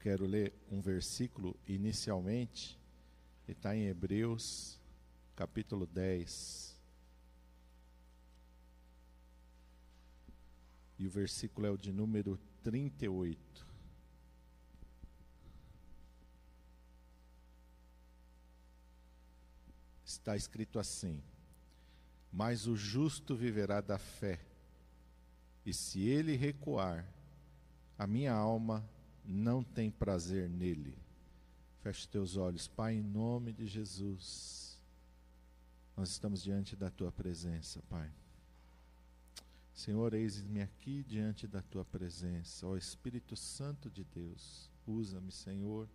quero ler um versículo inicialmente, está em Hebreus, capítulo 10. E o versículo é o de número 38. Está escrito assim: Mas o justo viverá da fé, e se ele recuar, a minha alma não tem prazer nele. Feche teus olhos, Pai, em nome de Jesus. Nós estamos diante da tua presença, Pai. Senhor, eis-me aqui diante da tua presença, ó Espírito Santo de Deus. Usa-me, Senhor,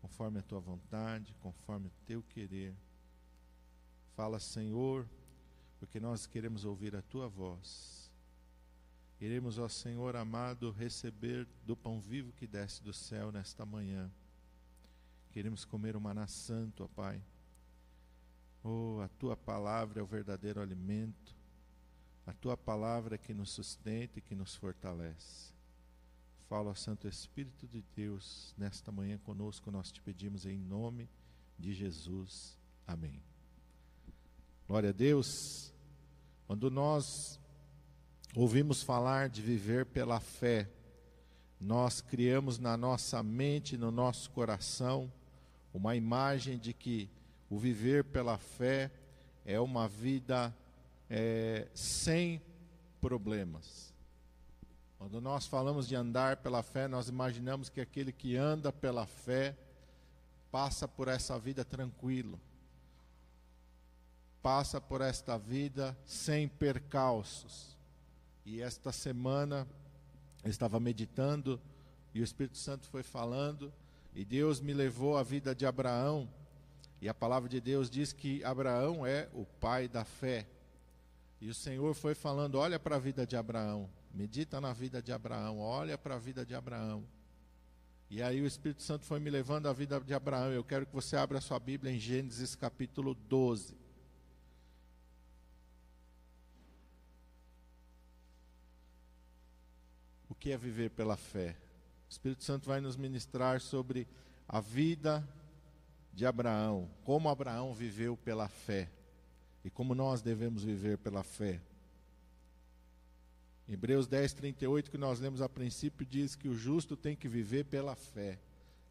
conforme a tua vontade, conforme o teu querer. Fala, Senhor, porque nós queremos ouvir a tua voz Iremos, ó Senhor amado, receber do pão vivo que desce do céu nesta manhã. Queremos comer o maná santo, ó Pai. Oh, a tua palavra é o verdadeiro alimento. A tua palavra é que nos sustenta e que nos fortalece. Fala, Santo Espírito de Deus, nesta manhã conosco, nós te pedimos em nome de Jesus. Amém. Glória a Deus. Quando nós ouvimos falar de viver pela fé, nós criamos na nossa mente, no nosso coração, uma imagem de que o viver pela fé é uma vida é, sem problemas. Quando nós falamos de andar pela fé, nós imaginamos que aquele que anda pela fé passa por essa vida tranquilo, passa por esta vida sem percalços. E esta semana eu estava meditando e o Espírito Santo foi falando, e Deus me levou à vida de Abraão. E a palavra de Deus diz que Abraão é o pai da fé. E o Senhor foi falando: olha para a vida de Abraão, medita na vida de Abraão, olha para a vida de Abraão. E aí o Espírito Santo foi me levando à vida de Abraão. Eu quero que você abra sua Bíblia em Gênesis capítulo 12. Que é viver pela fé. O Espírito Santo vai nos ministrar sobre a vida de Abraão, como Abraão viveu pela fé e como nós devemos viver pela fé. Hebreus 10, 38, que nós lemos a princípio, diz que o justo tem que viver pela fé.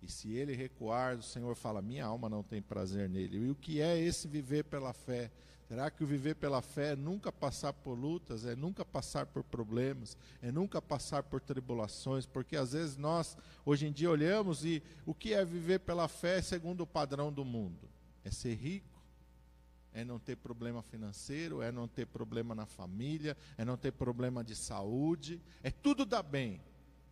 E se ele recuar, o Senhor fala: Minha alma não tem prazer nele. E o que é esse viver pela fé? Será que o viver pela fé é nunca passar por lutas, é nunca passar por problemas, é nunca passar por tribulações? Porque às vezes nós, hoje em dia, olhamos e o que é viver pela fé segundo o padrão do mundo? É ser rico, é não ter problema financeiro, é não ter problema na família, é não ter problema de saúde, é tudo dar bem.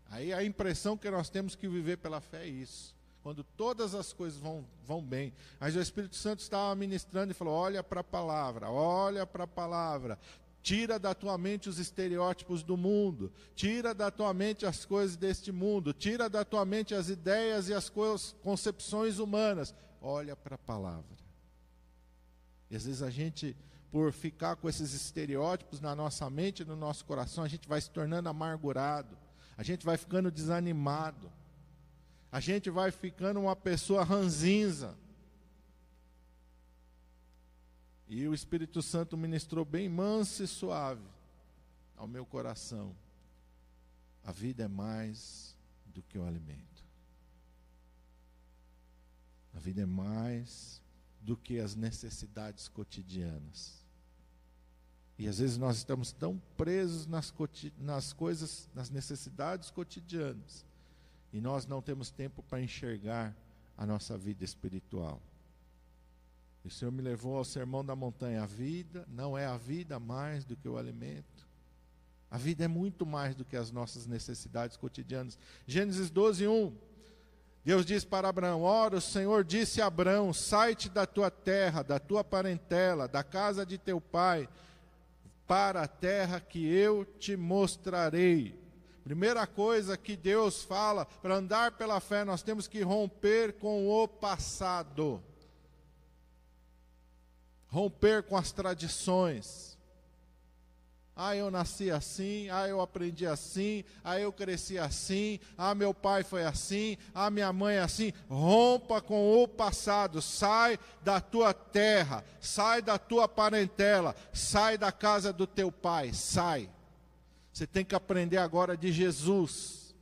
Aí a impressão que nós temos que viver pela fé é isso quando todas as coisas vão, vão bem. Mas o Espírito Santo estava ministrando e falou: olha para a palavra, olha para a palavra. Tira da tua mente os estereótipos do mundo, tira da tua mente as coisas deste mundo, tira da tua mente as ideias e as concepções humanas. Olha para a palavra. E às vezes a gente, por ficar com esses estereótipos na nossa mente, no nosso coração, a gente vai se tornando amargurado, a gente vai ficando desanimado a gente vai ficando uma pessoa ranzinza. E o Espírito Santo ministrou bem manso e suave ao meu coração. A vida é mais do que o alimento. A vida é mais do que as necessidades cotidianas. E às vezes nós estamos tão presos nas, nas coisas, nas necessidades cotidianas, e nós não temos tempo para enxergar a nossa vida espiritual. o Senhor me levou ao sermão da montanha. A vida não é a vida mais do que o alimento. A vida é muito mais do que as nossas necessidades cotidianas. Gênesis 12, 1. Deus diz para Abraão: Ora, o Senhor disse a Abraão: Sai-te da tua terra, da tua parentela, da casa de teu pai, para a terra que eu te mostrarei. Primeira coisa que Deus fala, para andar pela fé, nós temos que romper com o passado. Romper com as tradições. Ah, eu nasci assim, ah, eu aprendi assim, ah, eu cresci assim, ah, meu pai foi assim, ah, minha mãe é assim. Rompa com o passado, sai da tua terra, sai da tua parentela, sai da casa do teu pai, sai. Você tem que aprender agora de Jesus.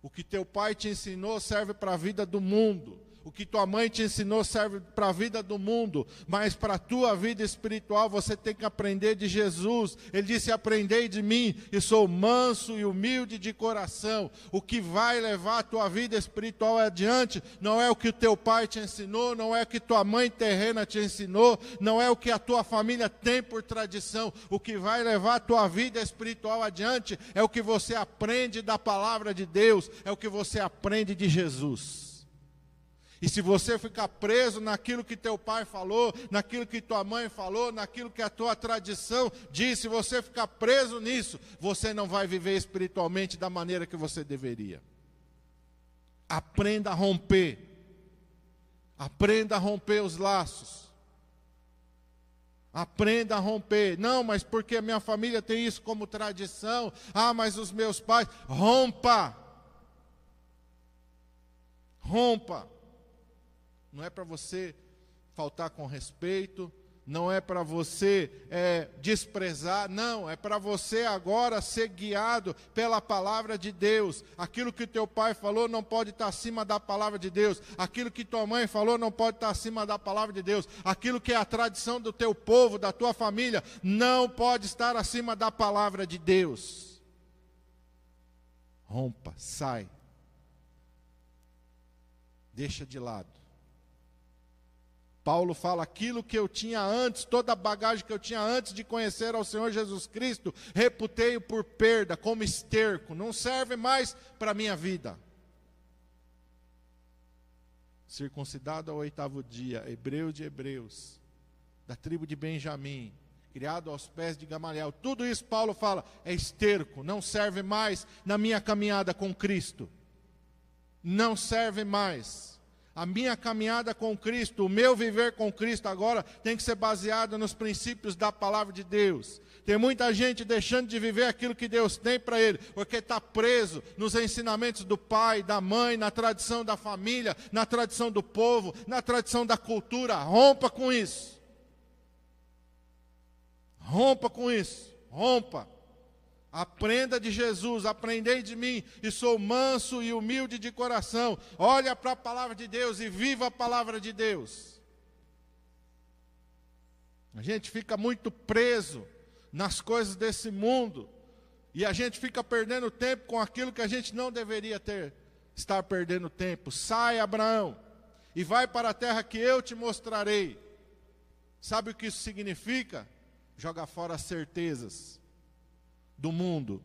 O que teu pai te ensinou serve para a vida do mundo. O que tua mãe te ensinou serve para a vida do mundo, mas para a tua vida espiritual você tem que aprender de Jesus. Ele disse: Aprendei de mim, e sou manso e humilde de coração. O que vai levar a tua vida espiritual adiante não é o que o teu pai te ensinou, não é o que tua mãe terrena te ensinou, não é o que a tua família tem por tradição. O que vai levar a tua vida espiritual adiante é o que você aprende da palavra de Deus, é o que você aprende de Jesus. E se você ficar preso naquilo que teu pai falou, naquilo que tua mãe falou, naquilo que a tua tradição disse, se você ficar preso nisso, você não vai viver espiritualmente da maneira que você deveria. Aprenda a romper. Aprenda a romper os laços. Aprenda a romper. Não, mas porque a minha família tem isso como tradição. Ah, mas os meus pais. Rompa. Rompa não é para você faltar com respeito, não é para você é, desprezar, não, é para você agora ser guiado pela palavra de Deus. Aquilo que teu pai falou não pode estar acima da palavra de Deus, aquilo que tua mãe falou não pode estar acima da palavra de Deus, aquilo que é a tradição do teu povo, da tua família, não pode estar acima da palavra de Deus. Rompa, sai, deixa de lado. Paulo fala: aquilo que eu tinha antes, toda a bagagem que eu tinha antes de conhecer ao Senhor Jesus Cristo, reputei-o por perda, como esterco, não serve mais para a minha vida. Circuncidado ao oitavo dia, hebreu de hebreus, da tribo de Benjamim, criado aos pés de Gamaliel, tudo isso Paulo fala, é esterco, não serve mais na minha caminhada com Cristo. Não serve mais. A minha caminhada com Cristo, o meu viver com Cristo agora tem que ser baseado nos princípios da palavra de Deus. Tem muita gente deixando de viver aquilo que Deus tem para ele, porque está preso nos ensinamentos do pai, da mãe, na tradição da família, na tradição do povo, na tradição da cultura. Rompa com isso. Rompa com isso. Rompa. Aprenda de Jesus, aprendei de mim, e sou manso e humilde de coração. Olha para a palavra de Deus e viva a palavra de Deus. A gente fica muito preso nas coisas desse mundo, e a gente fica perdendo tempo com aquilo que a gente não deveria ter, estar perdendo tempo. Sai, Abraão, e vai para a terra que eu te mostrarei. Sabe o que isso significa? Joga fora as certezas do mundo.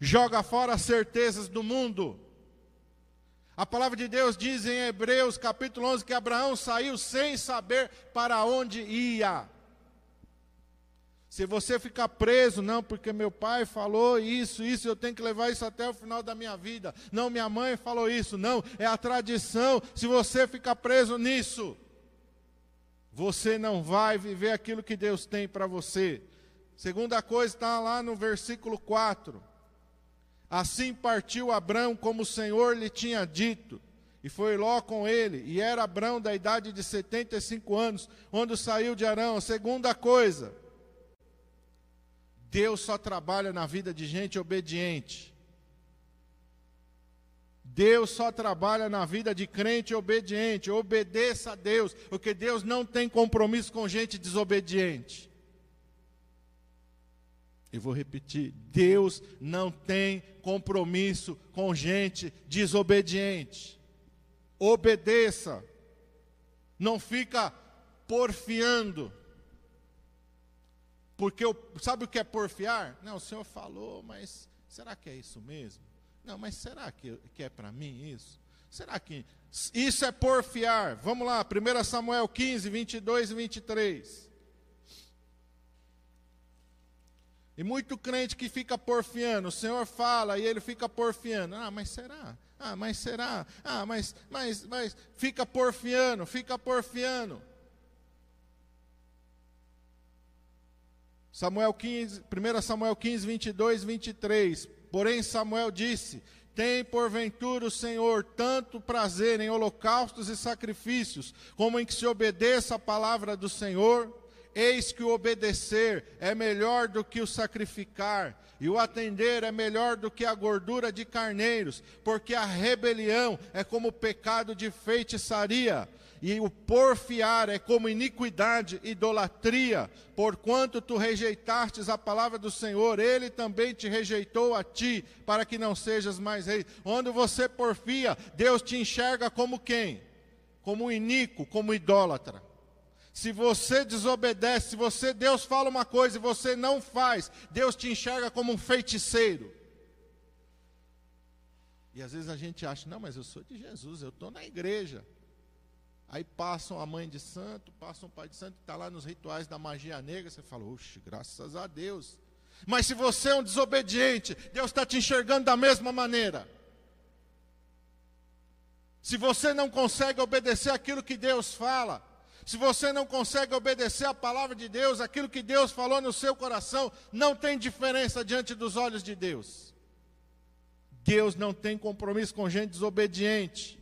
Joga fora as certezas do mundo. A palavra de Deus diz em Hebreus capítulo 11 que Abraão saiu sem saber para onde ia. Se você ficar preso, não, porque meu pai falou isso, isso, eu tenho que levar isso até o final da minha vida. Não, minha mãe falou isso, não, é a tradição. Se você ficar preso nisso, você não vai viver aquilo que Deus tem para você. Segunda coisa está lá no versículo 4. Assim partiu Abrão como o Senhor lhe tinha dito, e foi Ló com ele, e era Abrão da idade de 75 anos, quando saiu de Arão. Segunda coisa, Deus só trabalha na vida de gente obediente. Deus só trabalha na vida de crente obediente. Obedeça a Deus, porque Deus não tem compromisso com gente desobediente. E vou repetir: Deus não tem compromisso com gente desobediente. Obedeça. Não fica porfiando. Porque eu, sabe o que é porfiar? Não, o Senhor falou, mas será que é isso mesmo? Não, mas será que, que é para mim isso? Será que isso é porfiar? Vamos lá, 1 Samuel 15, 22 e 23. E muito crente que fica porfiando, o Senhor fala e ele fica porfiando. Ah, mas será? Ah, mas será? Ah, mas, mas, mas, fica porfiando, fica porfiando. Samuel 15, 1 Samuel 15, 22, 23. Porém, Samuel disse: Tem porventura o Senhor tanto prazer em holocaustos e sacrifícios, como em que se obedeça a palavra do Senhor? Eis que o obedecer é melhor do que o sacrificar, e o atender é melhor do que a gordura de carneiros, porque a rebelião é como o pecado de feitiçaria, e o porfiar é como iniquidade, idolatria. Porquanto tu rejeitastes a palavra do Senhor, ele também te rejeitou a ti, para que não sejas mais rei. Onde você porfia, Deus te enxerga como quem? Como iníquo, como idólatra. Se você desobedece, se você Deus fala uma coisa e você não faz, Deus te enxerga como um feiticeiro. E às vezes a gente acha, não, mas eu sou de Jesus, eu estou na igreja. Aí passam a mãe de santo, passam o pai de santo, está lá nos rituais da magia negra, você fala, oxe, graças a Deus. Mas se você é um desobediente, Deus está te enxergando da mesma maneira. Se você não consegue obedecer aquilo que Deus fala, se você não consegue obedecer a palavra de Deus, aquilo que Deus falou no seu coração, não tem diferença diante dos olhos de Deus. Deus não tem compromisso com gente desobediente.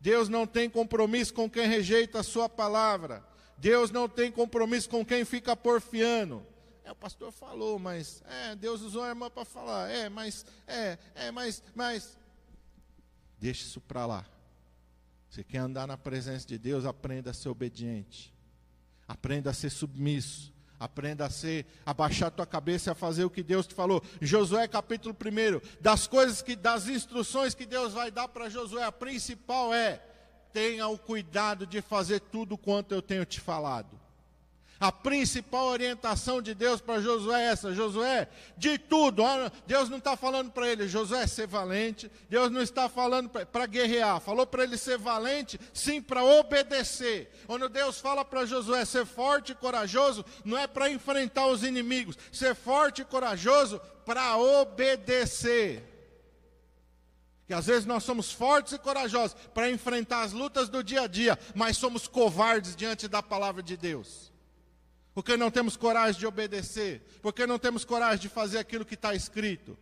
Deus não tem compromisso com quem rejeita a sua palavra. Deus não tem compromisso com quem fica porfiando. É, o pastor falou, mas é, Deus usou a irmã para falar. É, mas é, é, mas, mas deixa isso para lá. Você quer andar na presença de Deus, aprenda a ser obediente. Aprenda a ser submisso. Aprenda a ser, a baixar a tua cabeça e a fazer o que Deus te falou. Josué capítulo 1, das coisas que, das instruções que Deus vai dar para Josué, a principal é: tenha o cuidado de fazer tudo quanto eu tenho te falado. A principal orientação de Deus para Josué é essa: Josué, de tudo, Deus não está falando para ele, Josué, ser valente, Deus não está falando para guerrear, falou para ele ser valente, sim, para obedecer. Quando Deus fala para Josué ser forte e corajoso, não é para enfrentar os inimigos, ser forte e corajoso para obedecer. Que às vezes nós somos fortes e corajosos para enfrentar as lutas do dia a dia, mas somos covardes diante da palavra de Deus. Porque não temos coragem de obedecer, porque não temos coragem de fazer aquilo que está escrito.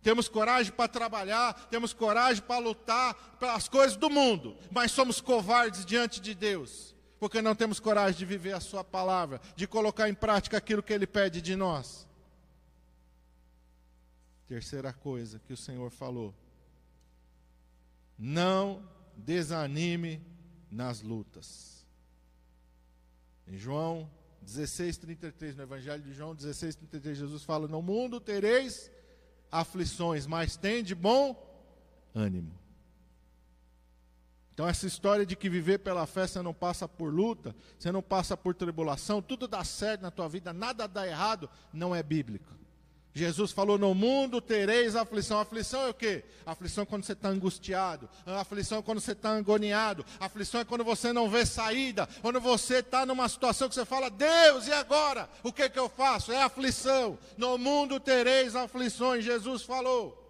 Temos coragem para trabalhar, temos coragem para lutar pelas coisas do mundo, mas somos covardes diante de Deus, porque não temos coragem de viver a Sua palavra, de colocar em prática aquilo que Ele pede de nós. Terceira coisa que o Senhor falou: não desanime nas lutas. Em João 16, 33, no Evangelho de João 16, 33, Jesus fala: No mundo tereis aflições, mas tem de bom ânimo. Então, essa história de que viver pela fé você não passa por luta, você não passa por tribulação, tudo dá certo na tua vida, nada dá errado, não é bíblico. Jesus falou: No mundo tereis aflição. Aflição é o quê? Aflição é quando você está angustiado. Aflição é quando você está agoniado. Aflição é quando você não vê saída. Quando você está numa situação que você fala: Deus, e agora? O que, que eu faço? É aflição. No mundo tereis aflições. Jesus falou.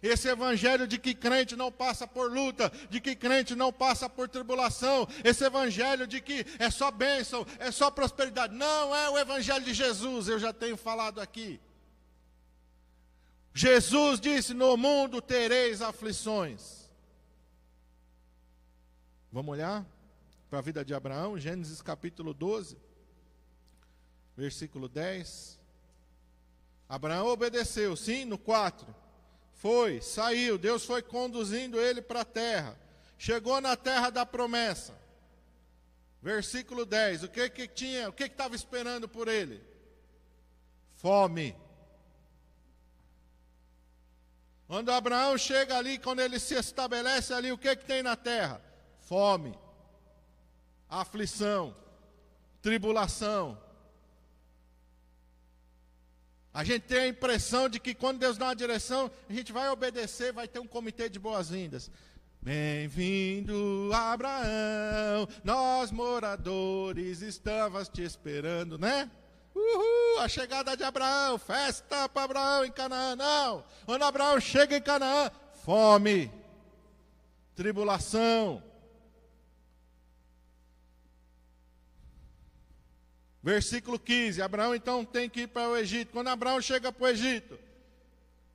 Esse evangelho de que crente não passa por luta, de que crente não passa por tribulação, esse evangelho de que é só bênção, é só prosperidade. Não é o evangelho de Jesus, eu já tenho falado aqui. Jesus disse: No mundo tereis aflições. Vamos olhar para a vida de Abraão, Gênesis capítulo 12, versículo 10. Abraão obedeceu, sim, no 4. Foi, saiu, Deus foi conduzindo ele para a terra. Chegou na terra da promessa. Versículo 10. O que que tinha? O que estava esperando por ele? Fome. Quando Abraão chega ali, quando ele se estabelece ali, o que, que tem na terra? Fome, aflição, tribulação. A gente tem a impressão de que quando Deus dá uma direção, a gente vai obedecer, vai ter um comitê de boas-vindas. Bem-vindo, Abraão, nós moradores estávamos te esperando, né? Uhul, a chegada de Abraão, festa para Abraão em Canaã. Não, quando Abraão chega em Canaã, fome, tribulação. Versículo 15: Abraão então tem que ir para o Egito. Quando Abraão chega para o Egito,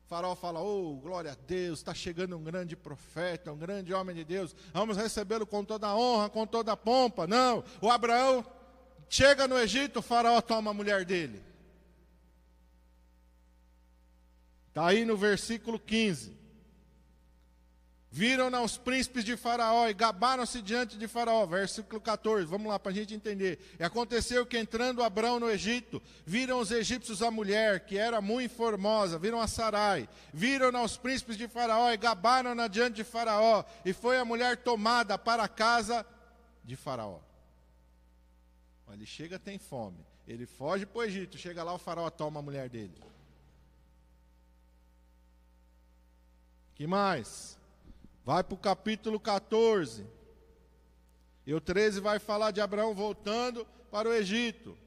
faraó fala: Oh, glória a Deus, está chegando um grande profeta, um grande homem de Deus, vamos recebê-lo com toda a honra, com toda a pompa. Não, o Abraão chega no Egito, o faraó toma a mulher dele. Está aí no versículo 15. Viram-na os príncipes de Faraó e gabaram-se diante de Faraó. Versículo 14, vamos lá para a gente entender. E aconteceu que entrando Abrão no Egito, viram os egípcios a mulher, que era muito formosa, viram a Sarai. Viram-na os príncipes de Faraó e gabaram-na diante de Faraó. E foi a mulher tomada para a casa de Faraó. Ele chega, tem fome. Ele foge para o Egito, chega lá, o Faraó toma a mulher dele. que mais? Vai para o capítulo 14. E o 13 vai falar de Abraão voltando para o Egito.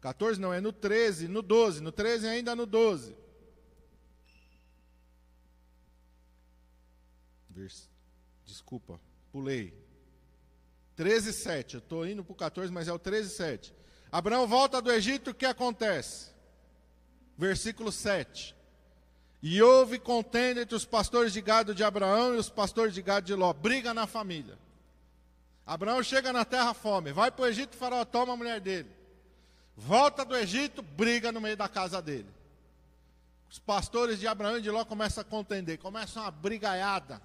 14 não, é no 13, no 12. No 13 ainda no 12. Desculpa, pulei. 13, 7. Eu estou indo para o 14, mas é o 13, 7. Abraão volta do Egito, o que acontece? Versículo 7. E houve contenda entre os pastores de gado de Abraão e os pastores de gado de Ló. Briga na família. Abraão chega na terra fome, vai para o Egito, faraó toma a mulher dele. Volta do Egito, briga no meio da casa dele. Os pastores de Abraão e de Ló começam a contender, começa uma brigaiada.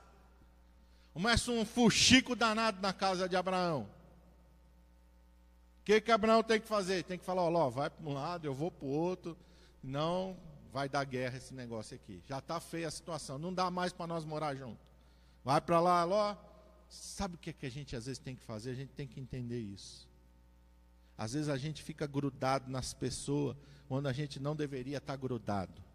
Começa um fuxico danado na casa de Abraão. O que, que Abraão tem que fazer? Tem que falar, ó, vai para um lado, eu vou para o outro. Não vai dar guerra esse negócio aqui. Já está feia a situação, não dá mais para nós morar junto. Vai para lá, Ló. Sabe o que, que a gente às vezes tem que fazer? A gente tem que entender isso. Às vezes a gente fica grudado nas pessoas quando a gente não deveria estar tá grudado.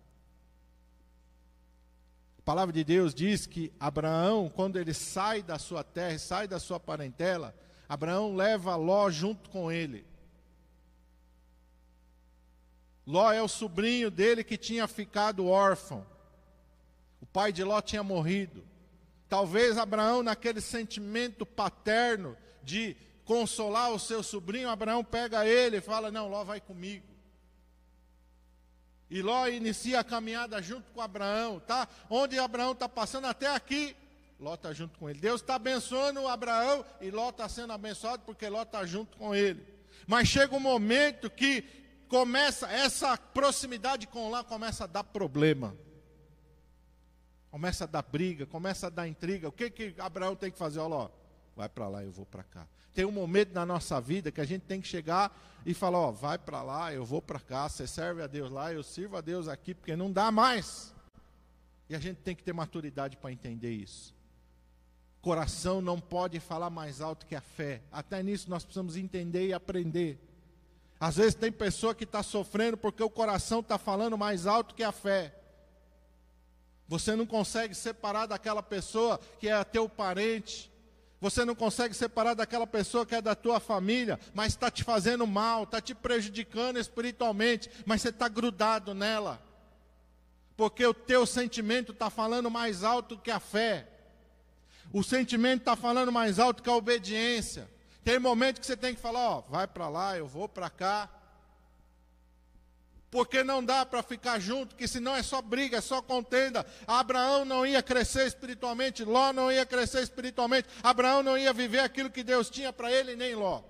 A palavra de Deus diz que Abraão, quando ele sai da sua terra, sai da sua parentela, Abraão leva Ló junto com ele. Ló é o sobrinho dele que tinha ficado órfão. O pai de Ló tinha morrido. Talvez Abraão, naquele sentimento paterno de consolar o seu sobrinho, Abraão pega ele e fala: Não, Ló vai comigo. E Ló inicia a caminhada junto com Abraão, tá? Onde Abraão está passando até aqui, Ló está junto com ele. Deus está abençoando Abraão e Ló está sendo abençoado porque Ló está junto com ele. Mas chega um momento que começa, essa proximidade com lá começa a dar problema. Começa a dar briga, começa a dar intriga. O que que Abraão tem que fazer? Olha lá, vai para lá, eu vou para cá. Tem um momento na nossa vida que a gente tem que chegar e falar, ó, vai para lá, eu vou para cá, você serve a Deus lá, eu sirvo a Deus aqui, porque não dá mais. E a gente tem que ter maturidade para entender isso. Coração não pode falar mais alto que a fé. Até nisso nós precisamos entender e aprender. Às vezes tem pessoa que está sofrendo porque o coração está falando mais alto que a fé. Você não consegue separar daquela pessoa que é teu parente. Você não consegue separar daquela pessoa que é da tua família, mas está te fazendo mal, está te prejudicando espiritualmente, mas você está grudado nela. Porque o teu sentimento está falando mais alto que a fé. O sentimento está falando mais alto que a obediência. Tem momento que você tem que falar, ó, vai para lá, eu vou para cá. Porque não dá para ficar junto, que senão é só briga, é só contenda. Abraão não ia crescer espiritualmente, Ló não ia crescer espiritualmente, Abraão não ia viver aquilo que Deus tinha para ele, nem Ló.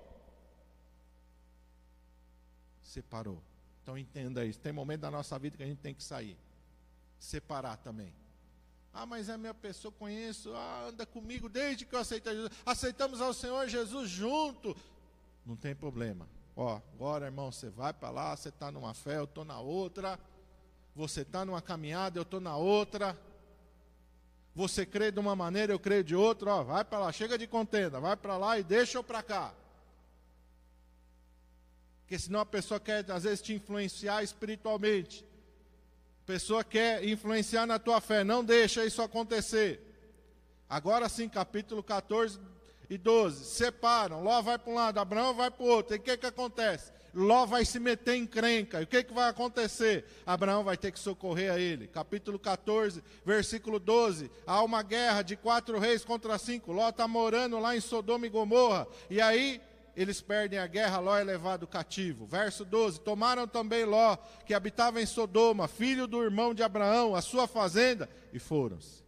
Separou. Então entenda isso. Tem momento da nossa vida que a gente tem que sair. Separar também. Ah, mas é minha pessoa, conheço, ah, anda comigo desde que eu aceitei Jesus. Aceitamos ao Senhor Jesus junto. Não tem problema. Ó, agora, irmão, você vai para lá, você está numa fé, eu estou na outra. Você está numa caminhada, eu estou na outra. Você crê de uma maneira, eu creio de outra. Ó, vai para lá, chega de contenda, vai para lá e deixa eu para cá. Porque senão a pessoa quer, às vezes, te influenciar espiritualmente pessoa quer influenciar na tua fé, não deixa isso acontecer. Agora sim, capítulo 14 e 12, separam, Ló vai para um lado, Abraão vai para o outro, e o que, que acontece? Ló vai se meter em crenca, e o que, que vai acontecer? Abraão vai ter que socorrer a ele. Capítulo 14, versículo 12, há uma guerra de quatro reis contra cinco, Ló está morando lá em Sodoma e Gomorra, e aí eles perdem a guerra, Ló é levado cativo. Verso 12: Tomaram também Ló, que habitava em Sodoma, filho do irmão de Abraão, a sua fazenda, e foram-se.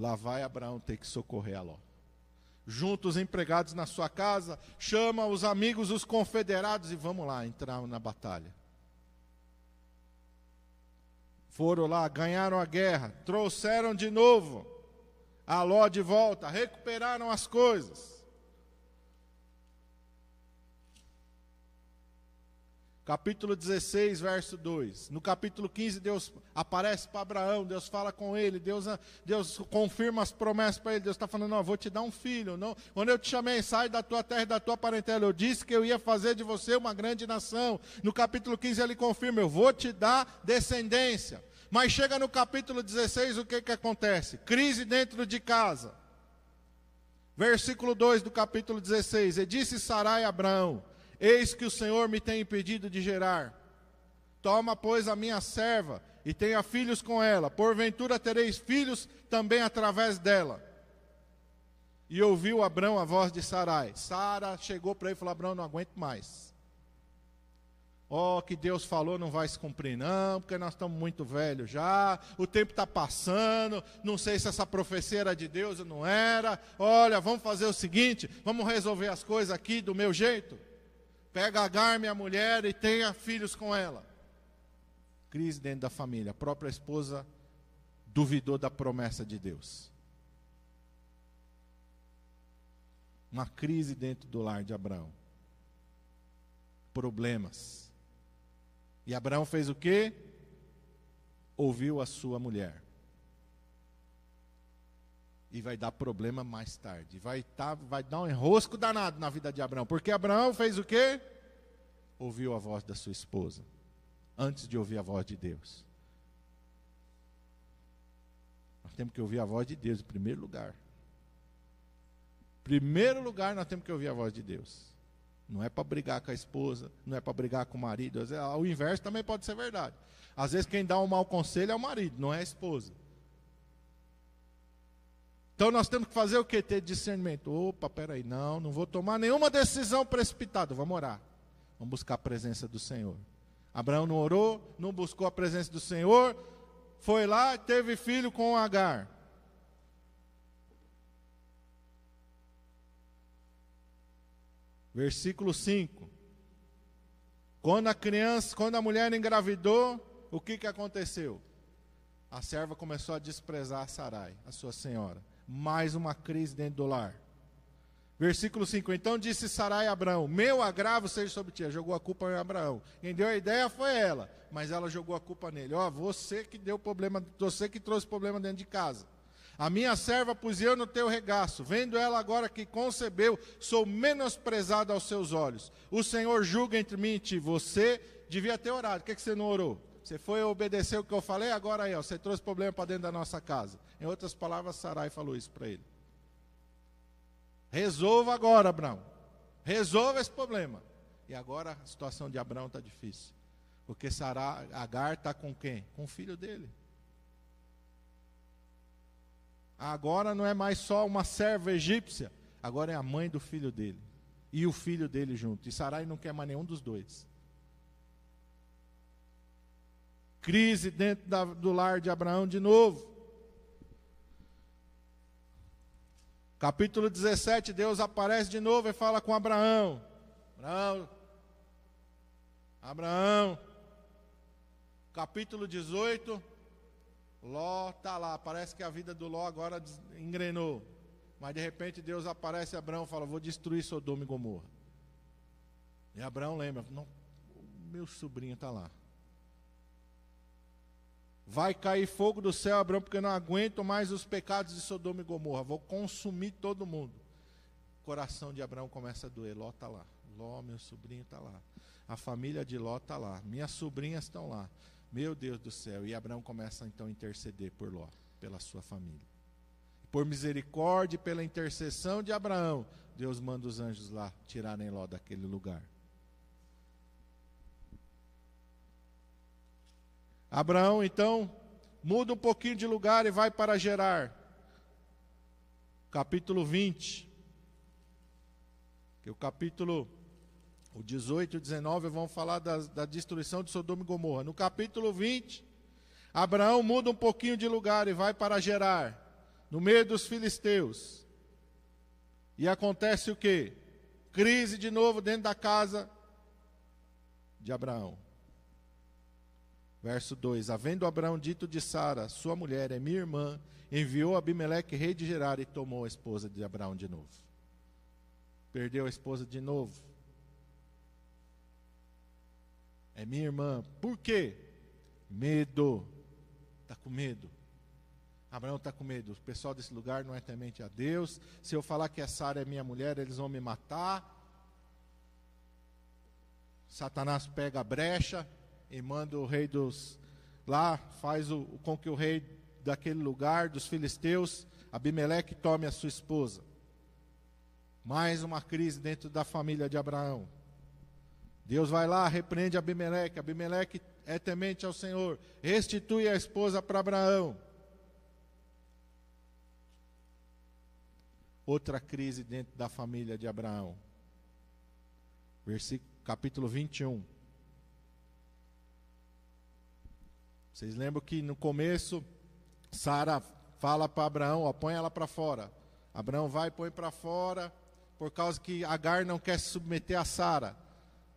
Lá vai Abraão ter que socorrer a Ló. Junta os empregados na sua casa, chama os amigos, os confederados e vamos lá entrar na batalha. Foram lá, ganharam a guerra, trouxeram de novo a Ló de volta, recuperaram as coisas. Capítulo 16, verso 2. No capítulo 15, Deus aparece para Abraão, Deus fala com ele, Deus, Deus confirma as promessas para ele. Deus está falando: Não, vou te dar um filho. Não, quando eu te chamei, sai da tua terra e da tua parentela. Eu disse que eu ia fazer de você uma grande nação. No capítulo 15, ele confirma: Eu vou te dar descendência. Mas chega no capítulo 16, o que, que acontece? Crise dentro de casa. Versículo 2 do capítulo 16: E disse Sarai a Abraão: Eis que o Senhor me tem impedido de gerar. Toma, pois, a minha serva e tenha filhos com ela. Porventura tereis filhos também através dela. E ouviu Abrão a voz de Sarai. Sara chegou para ele e falou: Abrão, não aguento mais. Ó, oh, que Deus falou não vai se cumprir, não, porque nós estamos muito velhos já, o tempo está passando, não sei se essa profecia era de Deus ou não era. Olha, vamos fazer o seguinte: vamos resolver as coisas aqui do meu jeito. Pega Agar, minha mulher, e tenha filhos com ela. Crise dentro da família. A própria esposa duvidou da promessa de Deus. Uma crise dentro do lar de Abraão. Problemas. E Abraão fez o quê? Ouviu a sua mulher e vai dar problema mais tarde. Vai, tá, vai dar um enrosco danado na vida de Abraão. Porque Abraão fez o quê? Ouviu a voz da sua esposa, antes de ouvir a voz de Deus. Nós temos que ouvir a voz de Deus em primeiro lugar. Primeiro lugar, nós temos que ouvir a voz de Deus. Não é para brigar com a esposa, não é para brigar com o marido. O inverso também pode ser verdade. Às vezes quem dá um mau conselho é o marido, não é a esposa. Então nós temos que fazer o que? Ter discernimento. Opa, peraí, não, não vou tomar nenhuma decisão precipitada. Vamos orar. Vamos buscar a presença do Senhor. Abraão não orou, não buscou a presença do Senhor, foi lá, teve filho com Agar. Versículo 5. Quando a criança, quando a mulher engravidou, o que, que aconteceu? A serva começou a desprezar a Sarai, a sua senhora mais uma crise dentro do lar. Versículo 5: Então disse Sarai a Abraão: Meu agravo seja sobre ti. Jogou a culpa em Abraão. Quem deu a ideia foi ela, mas ela jogou a culpa nele. Ó, oh, você que deu problema, você que trouxe problema dentro de casa. A minha serva pus eu no teu regaço. Vendo ela agora que concebeu, sou menosprezado aos seus olhos. O Senhor julga entre mim e ti. Você devia ter orado. Por que, que você não orou? Você foi obedecer o que eu falei, agora aí, ó, você trouxe problema para dentro da nossa casa. Em outras palavras, Sarai falou isso para ele. Resolva agora, Abraão. Resolva esse problema. E agora a situação de Abraão está difícil. Porque Sará, Agar está com quem? Com o filho dele. Agora não é mais só uma serva egípcia, agora é a mãe do filho dele. E o filho dele junto. E Sarai não quer mais nenhum dos dois. Crise dentro da, do lar de Abraão de novo. Capítulo 17, Deus aparece de novo e fala com Abraão. Abraão. Abraão. Capítulo 18, Ló está lá. Parece que a vida do Ló agora engrenou. Mas de repente Deus aparece Abraão e fala: Vou destruir Sodoma e Gomorra. E Abraão lembra: Não, meu sobrinho está lá. Vai cair fogo do céu, Abraão, porque não aguento mais os pecados de Sodoma e Gomorra. Vou consumir todo mundo. O coração de Abraão começa a doer. Ló está lá. Ló, meu sobrinho está lá. A família de Ló está lá. Minhas sobrinhas estão lá. Meu Deus do céu. E Abraão começa então a interceder por Ló, pela sua família. Por misericórdia e pela intercessão de Abraão, Deus manda os anjos lá tirarem Ló daquele lugar. Abraão então muda um pouquinho de lugar e vai para Gerar. Capítulo 20. Que o capítulo o 18 e o 19 vão falar da, da destruição de Sodoma e Gomorra. No capítulo 20, Abraão muda um pouquinho de lugar e vai para Gerar, no meio dos filisteus. E acontece o que? Crise de novo dentro da casa de Abraão. Verso 2: Havendo Abraão dito de Sara, sua mulher é minha irmã, enviou Abimeleque, rei de Gerar, e tomou a esposa de Abraão de novo. Perdeu a esposa de novo. É minha irmã. Por quê? Medo. Está com medo. Abraão está com medo. O pessoal desse lugar não é temente a Deus. Se eu falar que a Sara é minha mulher, eles vão me matar. Satanás pega a brecha e manda o rei dos. Lá, faz o, com que o rei daquele lugar, dos filisteus, Abimeleque, tome a sua esposa. Mais uma crise dentro da família de Abraão. Deus vai lá, repreende Abimeleque. Abimeleque é temente ao Senhor. Restitui a esposa para Abraão. Outra crise dentro da família de Abraão. Versículo, capítulo 21. Vocês lembram que no começo, Sara fala para Abraão: ó, põe ela para fora. Abraão vai e põe para fora, por causa que Agar não quer se submeter a Sara.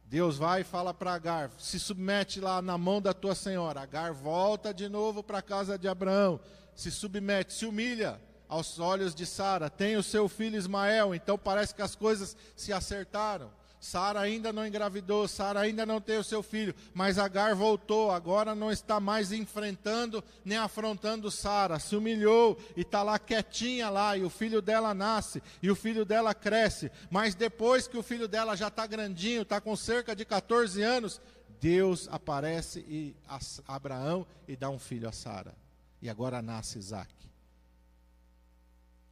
Deus vai e fala para Agar: se submete lá na mão da tua senhora. Agar volta de novo para a casa de Abraão, se submete, se humilha aos olhos de Sara. Tem o seu filho Ismael, então parece que as coisas se acertaram. Sara ainda não engravidou, Sara ainda não tem o seu filho, mas Agar voltou, agora não está mais enfrentando nem afrontando Sara, se humilhou e está lá quietinha lá, e o filho dela nasce, e o filho dela cresce, mas depois que o filho dela já está grandinho, está com cerca de 14 anos, Deus aparece e Abraão e dá um filho a Sara, e agora nasce Isaac.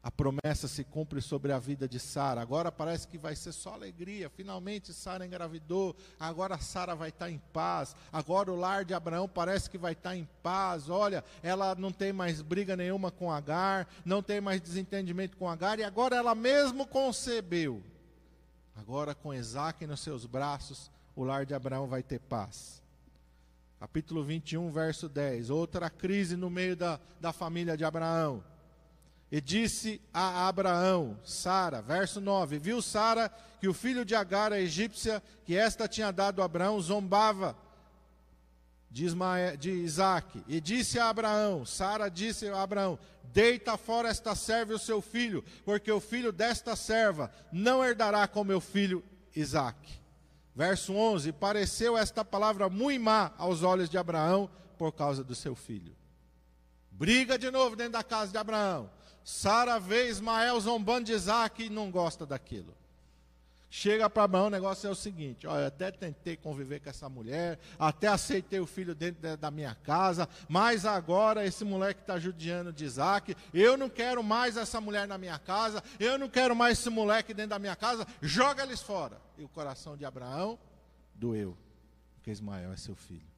A promessa se cumpre sobre a vida de Sara. Agora parece que vai ser só alegria. Finalmente Sara engravidou. Agora Sara vai estar em paz. Agora o lar de Abraão parece que vai estar em paz. Olha, ela não tem mais briga nenhuma com Agar, não tem mais desentendimento com Agar e agora ela mesmo concebeu. Agora com Isaac nos seus braços, o lar de Abraão vai ter paz. Capítulo 21, verso 10. Outra crise no meio da, da família de Abraão. E disse a Abraão, Sara, verso 9: Viu Sara que o filho de Agar, a egípcia, que esta tinha dado a Abraão, zombava de, Ismael, de Isaac. E disse a Abraão: Sara disse a Abraão: Deita fora esta serva e o seu filho, porque o filho desta serva não herdará com meu filho Isaac. Verso 11: Pareceu esta palavra muito má aos olhos de Abraão por causa do seu filho. Briga de novo dentro da casa de Abraão. Sara vê Ismael zombando de Isaac e não gosta daquilo. Chega para Abraão, o negócio é o seguinte: olha, até tentei conviver com essa mulher, até aceitei o filho dentro da minha casa, mas agora esse moleque está judiando de Isaac, eu não quero mais essa mulher na minha casa, eu não quero mais esse moleque dentro da minha casa, joga eles fora. E o coração de Abraão doeu, porque Ismael é seu filho.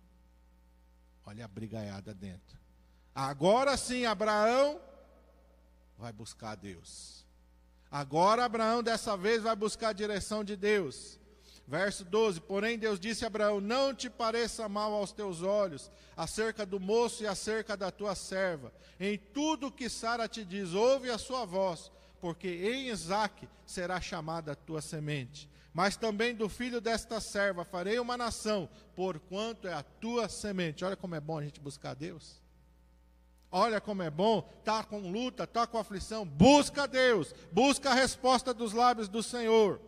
Olha a brigaiada dentro. Agora sim, Abraão vai buscar a Deus. Agora Abraão dessa vez vai buscar a direção de Deus. Verso 12: Porém, Deus disse a Abraão: Não te pareça mal aos teus olhos, acerca do moço e acerca da tua serva. Em tudo que Sara te diz, ouve a sua voz, porque em Isaque será chamada a tua semente. Mas também do filho desta serva farei uma nação, porquanto é a tua semente. Olha como é bom a gente buscar a Deus. Olha como é bom, tá com luta, tá com aflição, busca Deus, busca a resposta dos lábios do Senhor.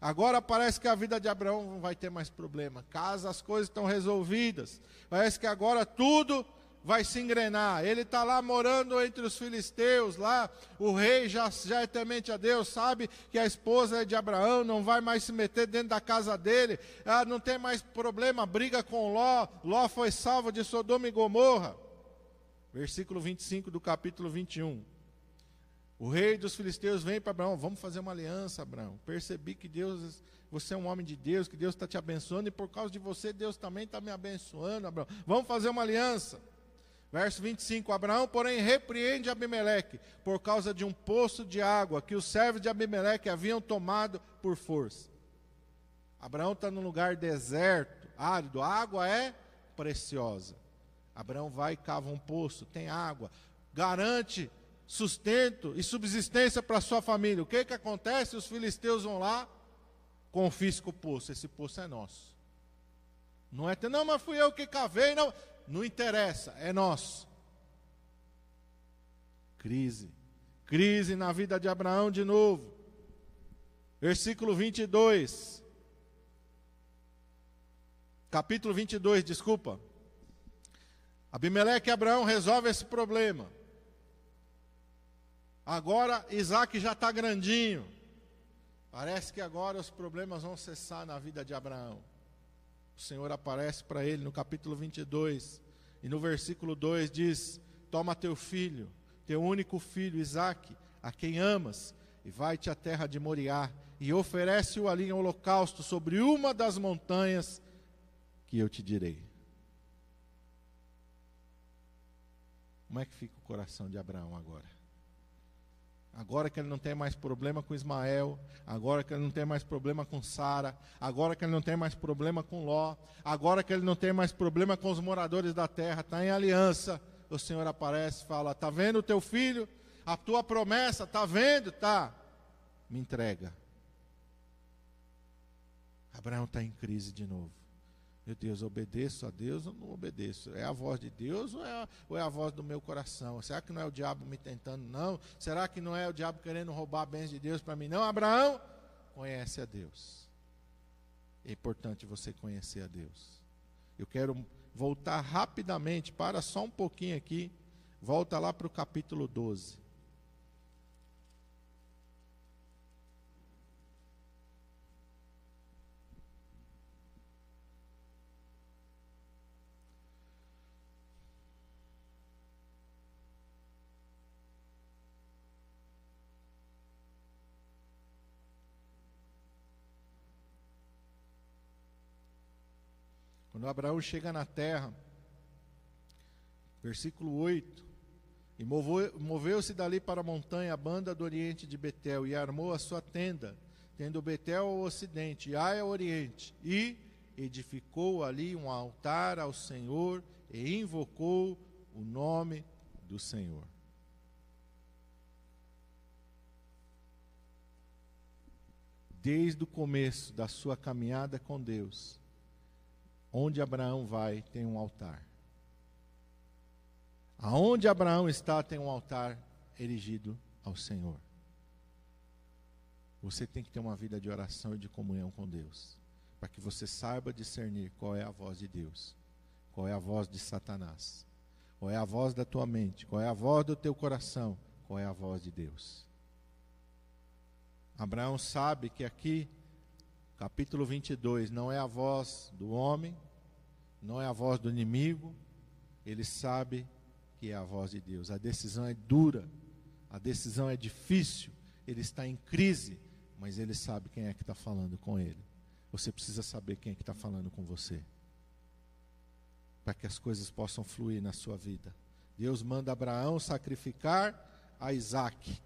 Agora parece que a vida de Abraão não vai ter mais problema. Casa, as coisas estão resolvidas. Parece que agora tudo vai se engrenar. Ele está lá morando entre os filisteus, lá o rei já, já é temente a Deus, sabe que a esposa é de Abraão, não vai mais se meter dentro da casa dele, ah, não tem mais problema, briga com Ló. Ló foi salvo de Sodoma e Gomorra. Versículo 25 do capítulo 21. O rei dos filisteus vem para Abraão, vamos fazer uma aliança, Abraão. Percebi que Deus, você é um homem de Deus, que Deus está te abençoando, e por causa de você, Deus também está me abençoando, Abraão. Vamos fazer uma aliança. Verso 25: Abraão, porém, repreende Abimeleque por causa de um poço de água que os servos de Abimeleque haviam tomado por força. Abraão está num lugar deserto, árido, a água é preciosa. Abraão vai cava um poço, tem água, garante sustento e subsistência para sua família. O que, que acontece? Os filisteus vão lá, confiscam o poço. Esse poço é nosso. Não é, não, mas fui eu que cavei, não. Não interessa, é nosso. Crise. Crise na vida de Abraão de novo. Versículo 22. Capítulo 22, desculpa. Abimeleque e Abraão resolvem esse problema. Agora Isaac já está grandinho. Parece que agora os problemas vão cessar na vida de Abraão. O Senhor aparece para ele no capítulo 22 e no versículo 2 diz: Toma teu filho, teu único filho Isaque, a quem amas, e vai-te à terra de Moriá e oferece-o ali em holocausto sobre uma das montanhas que eu te direi. Como é que fica o coração de Abraão agora? Agora que ele não tem mais problema com Ismael, agora que ele não tem mais problema com Sara, agora que ele não tem mais problema com Ló, agora que ele não tem mais problema com os moradores da terra, está em aliança. O Senhor aparece e fala: Está vendo o teu filho? A tua promessa, está vendo? Tá. Me entrega. Abraão está em crise de novo. Meu Deus, obedeço a Deus ou não obedeço? É a voz de Deus ou é a, ou é a voz do meu coração? Será que não é o diabo me tentando? Não. Será que não é o diabo querendo roubar bens de Deus para mim? Não, Abraão conhece a Deus. É importante você conhecer a Deus. Eu quero voltar rapidamente, para só um pouquinho aqui. Volta lá para o capítulo 12. Quando Abraão chega na terra, versículo 8: E moveu-se dali para a montanha, a banda do oriente de Betel, e armou a sua tenda, tendo Betel ao ocidente e Ai ao oriente, e edificou ali um altar ao Senhor e invocou o nome do Senhor. Desde o começo da sua caminhada com Deus, Onde Abraão vai, tem um altar. Aonde Abraão está, tem um altar erigido ao Senhor. Você tem que ter uma vida de oração e de comunhão com Deus, para que você saiba discernir qual é a voz de Deus, qual é a voz de Satanás, qual é a voz da tua mente, qual é a voz do teu coração, qual é a voz de Deus. Abraão sabe que aqui capítulo 22, não é a voz do homem, não é a voz do inimigo, ele sabe que é a voz de Deus. A decisão é dura, a decisão é difícil, ele está em crise, mas ele sabe quem é que está falando com ele. Você precisa saber quem é que está falando com você, para que as coisas possam fluir na sua vida. Deus manda Abraão sacrificar a Isaac.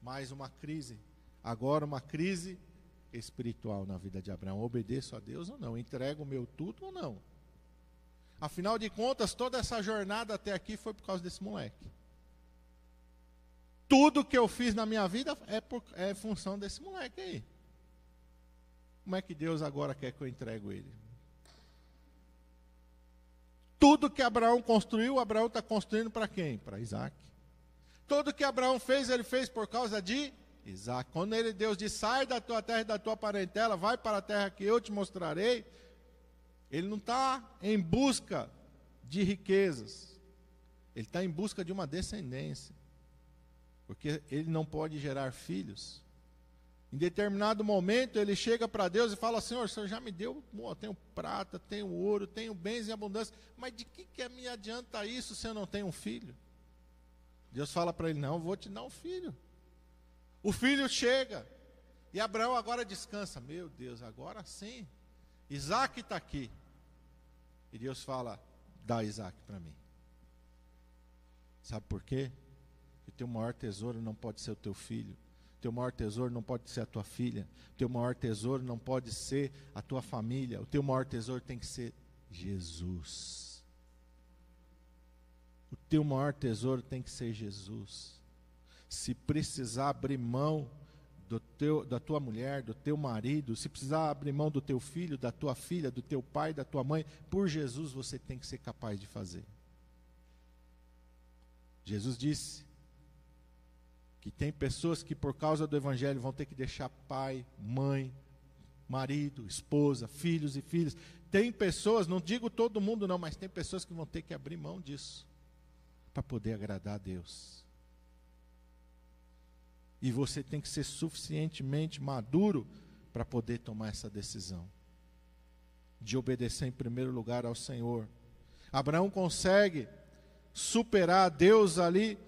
Mais uma crise, agora uma crise espiritual na vida de Abraão. Obedeço a Deus ou não? Entrego o meu tudo ou não? Afinal de contas, toda essa jornada até aqui foi por causa desse moleque. Tudo que eu fiz na minha vida é, por, é função desse moleque aí. Como é que Deus agora quer que eu entregue ele? Tudo que Abraão construiu, Abraão está construindo para quem? Para Isaac. Tudo que Abraão fez, ele fez por causa de Isaac. Quando ele, Deus diz: sai da tua terra e da tua parentela, vai para a terra que eu te mostrarei. Ele não está em busca de riquezas, ele está em busca de uma descendência, porque ele não pode gerar filhos. Em determinado momento, ele chega para Deus e fala: Senhor, o Senhor já me deu, oh, tenho prata, tenho ouro, tenho bens em abundância, mas de que, que me adianta isso se eu não tenho um filho? Deus fala para ele: Não, vou te dar um filho. O filho chega. E Abraão agora descansa. Meu Deus, agora sim. Isaac está aqui. E Deus fala: dá Isaac para mim. Sabe por quê? Porque teu maior tesouro não pode ser o teu filho. Teu maior tesouro não pode ser a tua filha. Teu maior tesouro não pode ser a tua família. O teu maior tesouro tem que ser Jesus. O teu maior tesouro tem que ser Jesus. Se precisar abrir mão do teu, da tua mulher, do teu marido, se precisar abrir mão do teu filho, da tua filha, do teu pai, da tua mãe, por Jesus você tem que ser capaz de fazer. Jesus disse que tem pessoas que por causa do evangelho vão ter que deixar pai, mãe, marido, esposa, filhos e filhas. Tem pessoas, não digo todo mundo não, mas tem pessoas que vão ter que abrir mão disso para poder agradar a Deus. E você tem que ser suficientemente maduro para poder tomar essa decisão de obedecer em primeiro lugar ao Senhor. Abraão consegue superar Deus ali,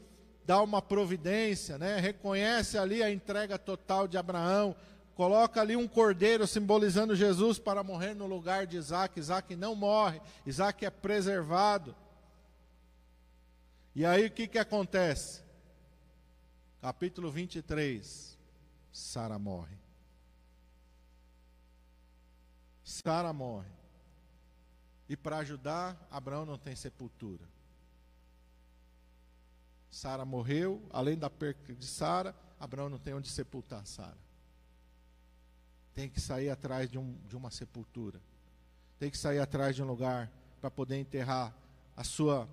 dá uma providência, né? reconhece ali a entrega total de Abraão, coloca ali um cordeiro simbolizando Jesus para morrer no lugar de Isaac. Isaac não morre, Isaac é preservado. E aí o que, que acontece? Capítulo 23, Sara morre. Sara morre. E para ajudar, Abraão não tem sepultura. Sara morreu, além da perca de Sara, Abraão não tem onde sepultar Sara. Tem que sair atrás de, um, de uma sepultura. Tem que sair atrás de um lugar para poder enterrar a sua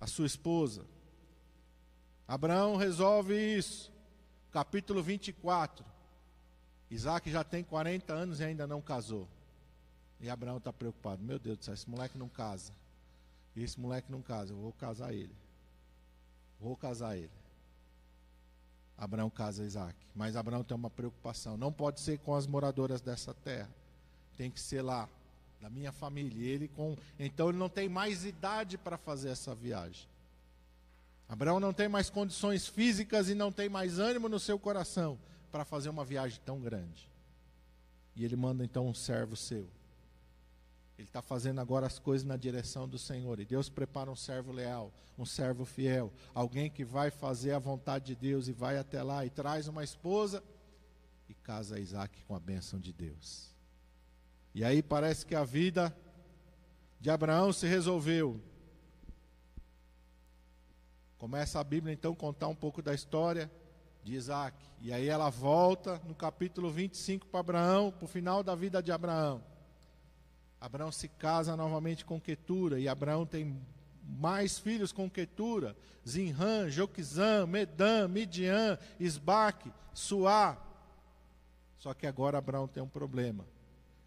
a sua esposa. Abraão resolve isso. Capítulo 24. Isaac já tem 40 anos e ainda não casou. E Abraão está preocupado. Meu Deus do céu, esse moleque não casa. Esse moleque não casa, eu vou casar ele. Vou casar ele. Abraão casa Isaac. Mas Abraão tem uma preocupação. Não pode ser com as moradoras dessa terra. Tem que ser lá, da minha família. Ele com, então ele não tem mais idade para fazer essa viagem. Abraão não tem mais condições físicas e não tem mais ânimo no seu coração para fazer uma viagem tão grande. E ele manda então um servo seu. Ele está fazendo agora as coisas na direção do Senhor. E Deus prepara um servo leal, um servo fiel, alguém que vai fazer a vontade de Deus e vai até lá e traz uma esposa e casa Isaac com a bênção de Deus. E aí parece que a vida de Abraão se resolveu. Começa a Bíblia então contar um pouco da história de Isaac. E aí ela volta no capítulo 25 para Abraão, para o final da vida de Abraão. Abraão se casa novamente com Quetura, e Abraão tem mais filhos com Quetura: Zinran, Joquizã, Medã, Midian, Isbaque, Suá. Só que agora Abraão tem um problema.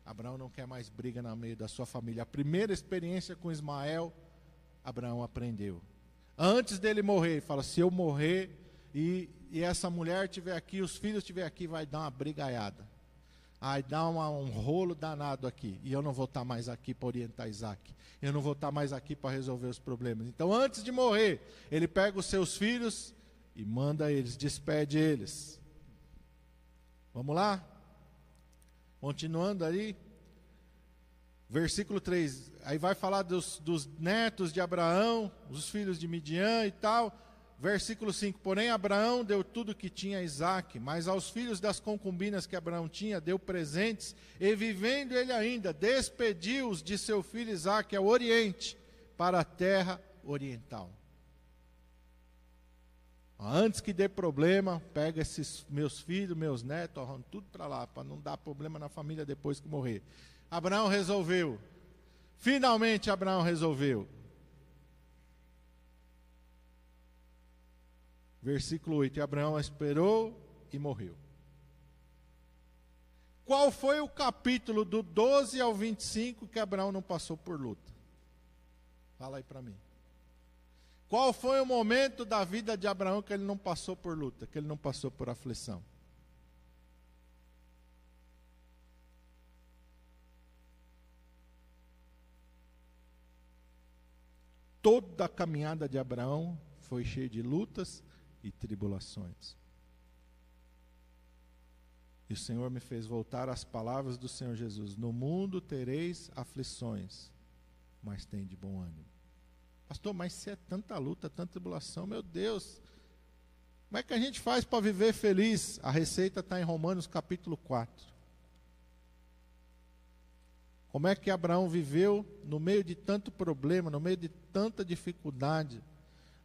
Abraão não quer mais briga no meio da sua família. A primeira experiência com Ismael, Abraão aprendeu. Antes dele morrer, ele fala: se eu morrer e, e essa mulher estiver aqui, os filhos estiver aqui, vai dar uma brigaiada. Ai, dá uma, um rolo danado aqui. E eu não vou estar mais aqui para orientar Isaac. Eu não vou estar mais aqui para resolver os problemas. Então, antes de morrer, ele pega os seus filhos e manda eles, despede eles. Vamos lá? Continuando ali. Versículo 3. Aí vai falar dos, dos netos de Abraão, os filhos de Midian e tal. Versículo 5: Porém, Abraão deu tudo que tinha a Isaac, mas aos filhos das concubinas que Abraão tinha, deu presentes, e vivendo ele ainda, despediu-os de seu filho Isaac ao oriente, para a terra oriental. Antes que dê problema, pega esses meus filhos, meus netos, tudo para lá, para não dar problema na família depois que morrer. Abraão resolveu. Finalmente Abraão resolveu. Versículo 8: e Abraão esperou e morreu. Qual foi o capítulo do 12 ao 25 que Abraão não passou por luta? Fala aí para mim. Qual foi o momento da vida de Abraão que ele não passou por luta, que ele não passou por aflição? Toda a caminhada de Abraão foi cheia de lutas, e tribulações. E o Senhor me fez voltar às palavras do Senhor Jesus: No mundo tereis aflições, mas tem de bom ânimo. Pastor, mas se é tanta luta, tanta tribulação, meu Deus, como é que a gente faz para viver feliz? A receita está em Romanos capítulo 4. Como é que Abraão viveu no meio de tanto problema, no meio de tanta dificuldade,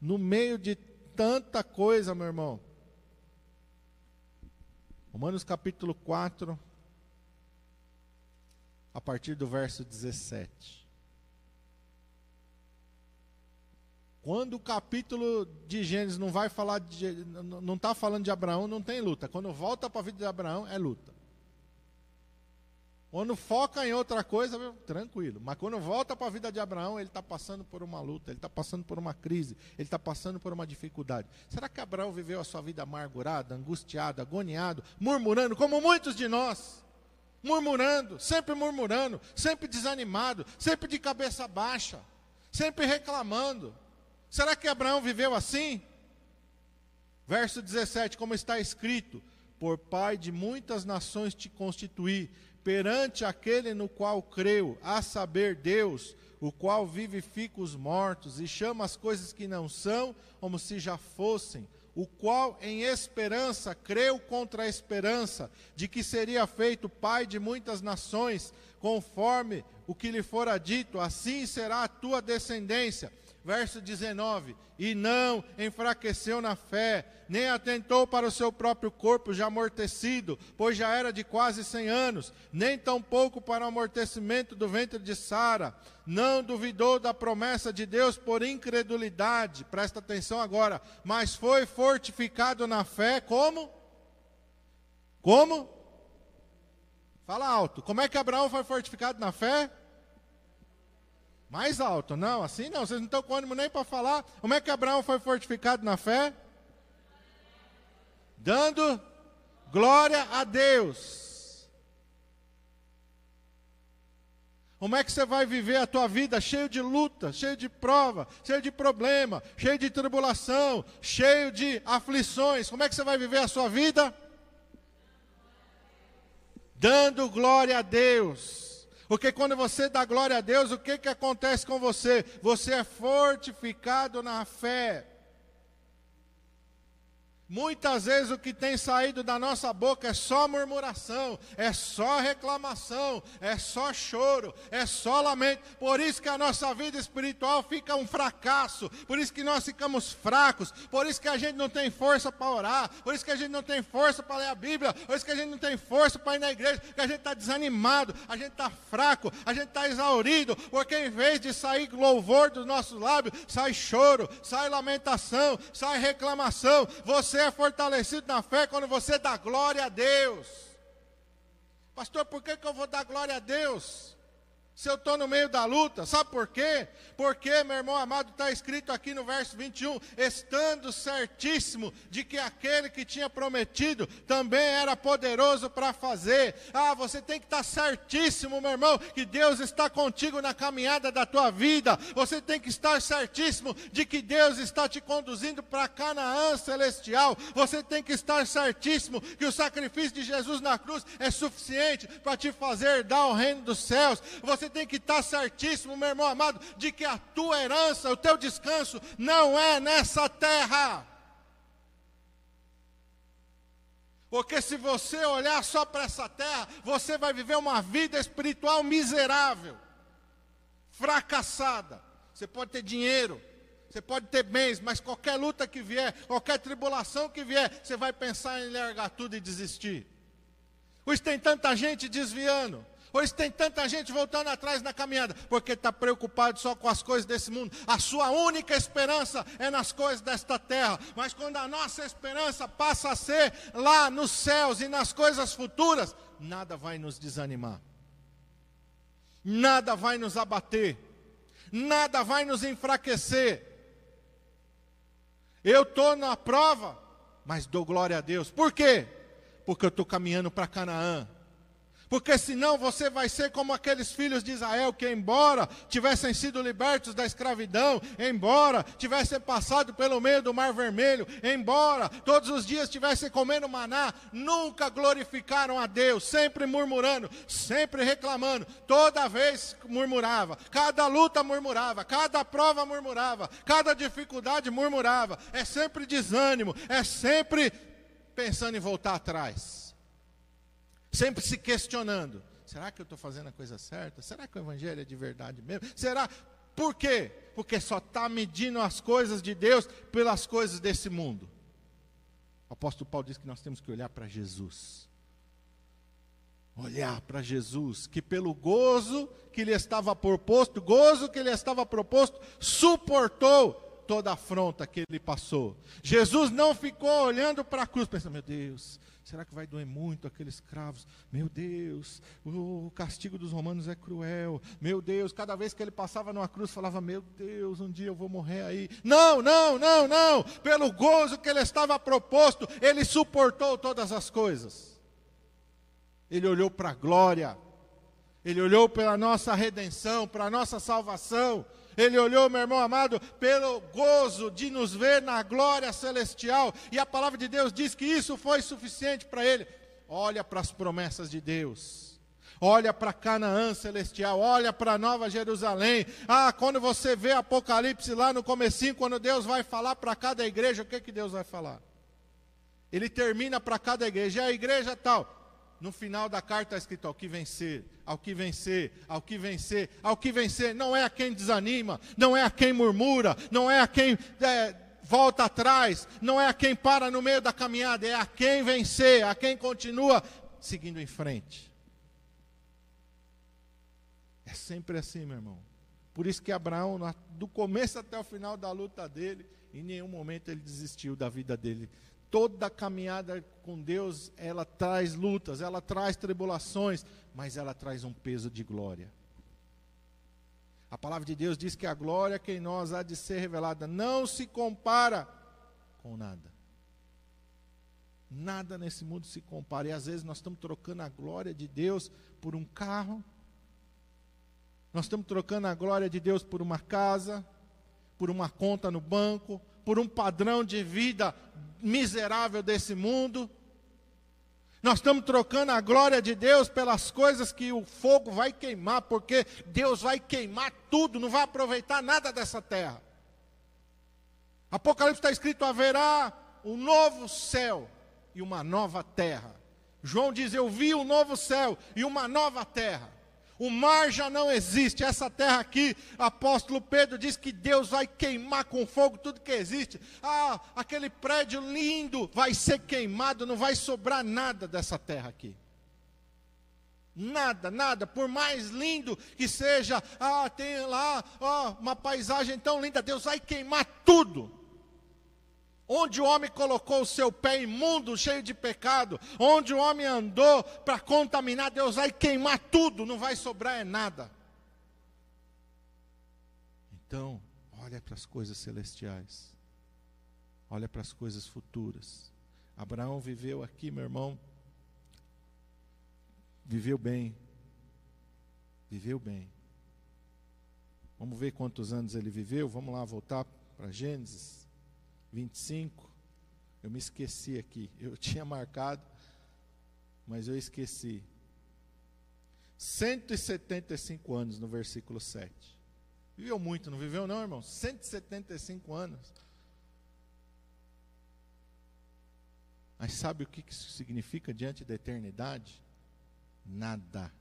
no meio de tanta coisa, meu irmão? Romanos capítulo 4, a partir do verso 17. Quando o capítulo de Gênesis não vai falar de, não está falando de Abraão, não tem luta. Quando volta para a vida de Abraão, é luta. Quando foca em outra coisa, tranquilo. Mas quando volta para a vida de Abraão, ele está passando por uma luta, ele está passando por uma crise, ele está passando por uma dificuldade. Será que Abraão viveu a sua vida amargurada, angustiado, agoniado, murmurando, como muitos de nós? Murmurando, sempre murmurando, sempre desanimado, sempre de cabeça baixa, sempre reclamando. Será que Abraão viveu assim? Verso 17, como está escrito: Por pai de muitas nações te constituí, perante aquele no qual creu, a saber, Deus, o qual vivifica os mortos e chama as coisas que não são como se já fossem, o qual em esperança creu contra a esperança de que seria feito pai de muitas nações, conforme o que lhe fora dito, assim será a tua descendência verso 19: E não enfraqueceu na fé, nem atentou para o seu próprio corpo já amortecido, pois já era de quase cem anos, nem tampouco para o amortecimento do ventre de Sara. Não duvidou da promessa de Deus por incredulidade, presta atenção agora, mas foi fortificado na fé, como? Como? Fala alto. Como é que Abraão foi fortificado na fé? Mais alto, não, assim não, vocês não estão com ânimo nem para falar. Como é que Abraão foi fortificado na fé? Dando glória a Deus. Como é que você vai viver a tua vida cheio de luta, cheio de prova, cheio de problema, cheio de tribulação, cheio de aflições? Como é que você vai viver a sua vida? Dando glória a Deus. Porque quando você dá glória a Deus, o que, que acontece com você? Você é fortificado na fé. Muitas vezes o que tem saído da nossa boca é só murmuração, é só reclamação, é só choro, é só lamento. Por isso que a nossa vida espiritual fica um fracasso, por isso que nós ficamos fracos, por isso que a gente não tem força para orar, por isso que a gente não tem força para ler a Bíblia, por isso que a gente não tem força para ir na igreja, porque a gente está desanimado, a gente está fraco, a gente está exaurido, porque em vez de sair louvor dos nossos lábios, sai choro, sai lamentação, sai reclamação. Você você é fortalecido na fé quando você dá glória a Deus. Pastor, por que, que eu vou dar glória a Deus? Se eu estou no meio da luta. Sabe por quê? Porque, meu irmão amado, está escrito aqui no verso 21, estando certíssimo de que aquele que tinha prometido também era poderoso para fazer. Ah, você tem que estar tá certíssimo, meu irmão, que Deus está contigo na caminhada da tua vida. Você tem que estar certíssimo de que Deus está te conduzindo para Canaã celestial. Você tem que estar certíssimo que o sacrifício de Jesus na cruz é suficiente para te fazer dar o reino dos céus. Você você tem que estar certíssimo, meu irmão amado, de que a tua herança, o teu descanso, não é nessa terra. Porque se você olhar só para essa terra, você vai viver uma vida espiritual miserável, fracassada. Você pode ter dinheiro, você pode ter bens, mas qualquer luta que vier, qualquer tribulação que vier, você vai pensar em largar tudo e desistir. Hoje tem tanta gente desviando, Hoje tem tanta gente voltando atrás na caminhada, porque está preocupado só com as coisas desse mundo. A sua única esperança é nas coisas desta terra. Mas quando a nossa esperança passa a ser lá nos céus e nas coisas futuras, nada vai nos desanimar, nada vai nos abater, nada vai nos enfraquecer. Eu estou na prova, mas dou glória a Deus. Por quê? Porque eu estou caminhando para Canaã Porque senão você vai ser como aqueles filhos de Israel que, embora tivessem sido libertos da escravidão, embora tivessem passado pelo meio do Mar Vermelho, embora todos os dias estivessem comendo maná, nunca glorificaram a Deus, sempre murmurando, sempre reclamando, toda vez murmurava, cada luta murmurava, cada prova murmurava, cada dificuldade murmurava, é sempre desânimo, é sempre pensando em voltar atrás sempre se questionando: será que eu estou fazendo a coisa certa? Será que o Evangelho é de verdade mesmo? Será? Por quê? Porque só está medindo as coisas de Deus pelas coisas desse mundo. O apóstolo Paulo diz que nós temos que olhar para Jesus. Olhar para Jesus, que pelo gozo que lhe estava proposto, gozo que lhe estava proposto, suportou toda a afronta que ele passou. Jesus não ficou olhando para a cruz, pensando, meu Deus, Será que vai doer muito aqueles escravos? Meu Deus, o castigo dos romanos é cruel. Meu Deus, cada vez que ele passava numa cruz, falava: Meu Deus, um dia eu vou morrer aí. Não, não, não, não. Pelo gozo que ele estava proposto, ele suportou todas as coisas. Ele olhou para a glória. Ele olhou pela nossa redenção, para a nossa salvação. Ele olhou, meu irmão amado, pelo gozo de nos ver na glória celestial. E a palavra de Deus diz que isso foi suficiente para ele. Olha para as promessas de Deus. Olha para Canaã celestial, olha para Nova Jerusalém. Ah, quando você vê Apocalipse lá no comecinho, quando Deus vai falar para cada igreja, o que que Deus vai falar? Ele termina para cada igreja, e a igreja tal, no final da carta está escrito: ao que vencer, ao que vencer, ao que vencer, ao que vencer. Não é a quem desanima, não é a quem murmura, não é a quem é, volta atrás, não é a quem para no meio da caminhada, é a quem vencer, a quem continua seguindo em frente. É sempre assim, meu irmão. Por isso que Abraão, do começo até o final da luta dele, em nenhum momento ele desistiu da vida dele toda caminhada com Deus, ela traz lutas, ela traz tribulações, mas ela traz um peso de glória. A palavra de Deus diz que a glória que em nós há de ser revelada não se compara com nada. Nada nesse mundo se compara. E às vezes nós estamos trocando a glória de Deus por um carro, nós estamos trocando a glória de Deus por uma casa, por uma conta no banco, por um padrão de vida miserável desse mundo. Nós estamos trocando a glória de Deus pelas coisas que o fogo vai queimar, porque Deus vai queimar tudo, não vai aproveitar nada dessa terra. Apocalipse está escrito: haverá um novo céu e uma nova terra. João diz: Eu vi um novo céu e uma nova terra. O mar já não existe. Essa terra aqui, apóstolo Pedro diz que Deus vai queimar com fogo tudo que existe. Ah, aquele prédio lindo vai ser queimado, não vai sobrar nada dessa terra aqui. Nada, nada, por mais lindo que seja, ah, tem lá ó, uma paisagem tão linda, Deus vai queimar tudo. Onde o homem colocou o seu pé imundo, cheio de pecado, onde o homem andou para contaminar, Deus vai queimar tudo, não vai sobrar é nada. Então, olha para as coisas celestiais, olha para as coisas futuras. Abraão viveu aqui, meu irmão, viveu bem, viveu bem. Vamos ver quantos anos ele viveu, vamos lá voltar para Gênesis. 25. Eu me esqueci aqui. Eu tinha marcado, mas eu esqueci. 175 anos no versículo 7. Viveu muito, não viveu não, irmão? 175 anos. Mas sabe o que isso significa diante da eternidade? Nada.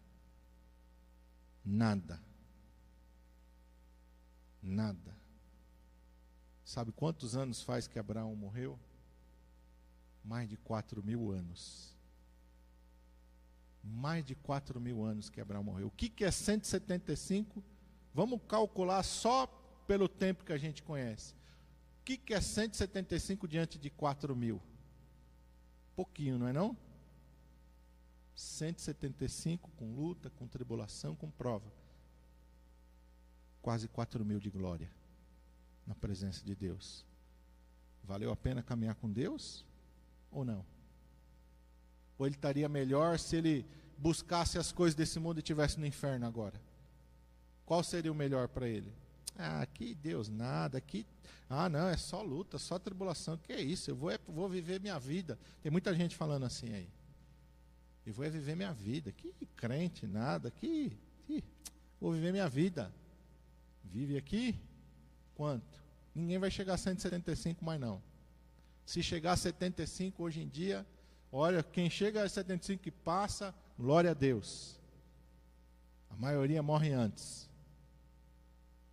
Nada. Nada. Sabe quantos anos faz que Abraão morreu? Mais de quatro mil anos. Mais de quatro mil anos que Abraão morreu. O que, que é 175? Vamos calcular só pelo tempo que a gente conhece. O que, que é 175 diante de 4 mil? Pouquinho, não é não? 175 com luta, com tribulação, com prova. Quase 4 mil de glória na presença de Deus. Valeu a pena caminhar com Deus ou não? Ou ele estaria melhor se ele buscasse as coisas desse mundo e estivesse no inferno agora? Qual seria o melhor para ele? Ah, aqui Deus nada, aqui. Ah, não, é só luta, só tribulação. Que é isso? Eu vou, é, vou viver minha vida. Tem muita gente falando assim aí. Eu vou é viver minha vida. Que crente, nada. Que, que vou viver minha vida. Vive aqui? Quanto? Ninguém vai chegar a 175 mais não. Se chegar a 75 hoje em dia, olha, quem chega a 75 e passa, glória a Deus. A maioria morre antes.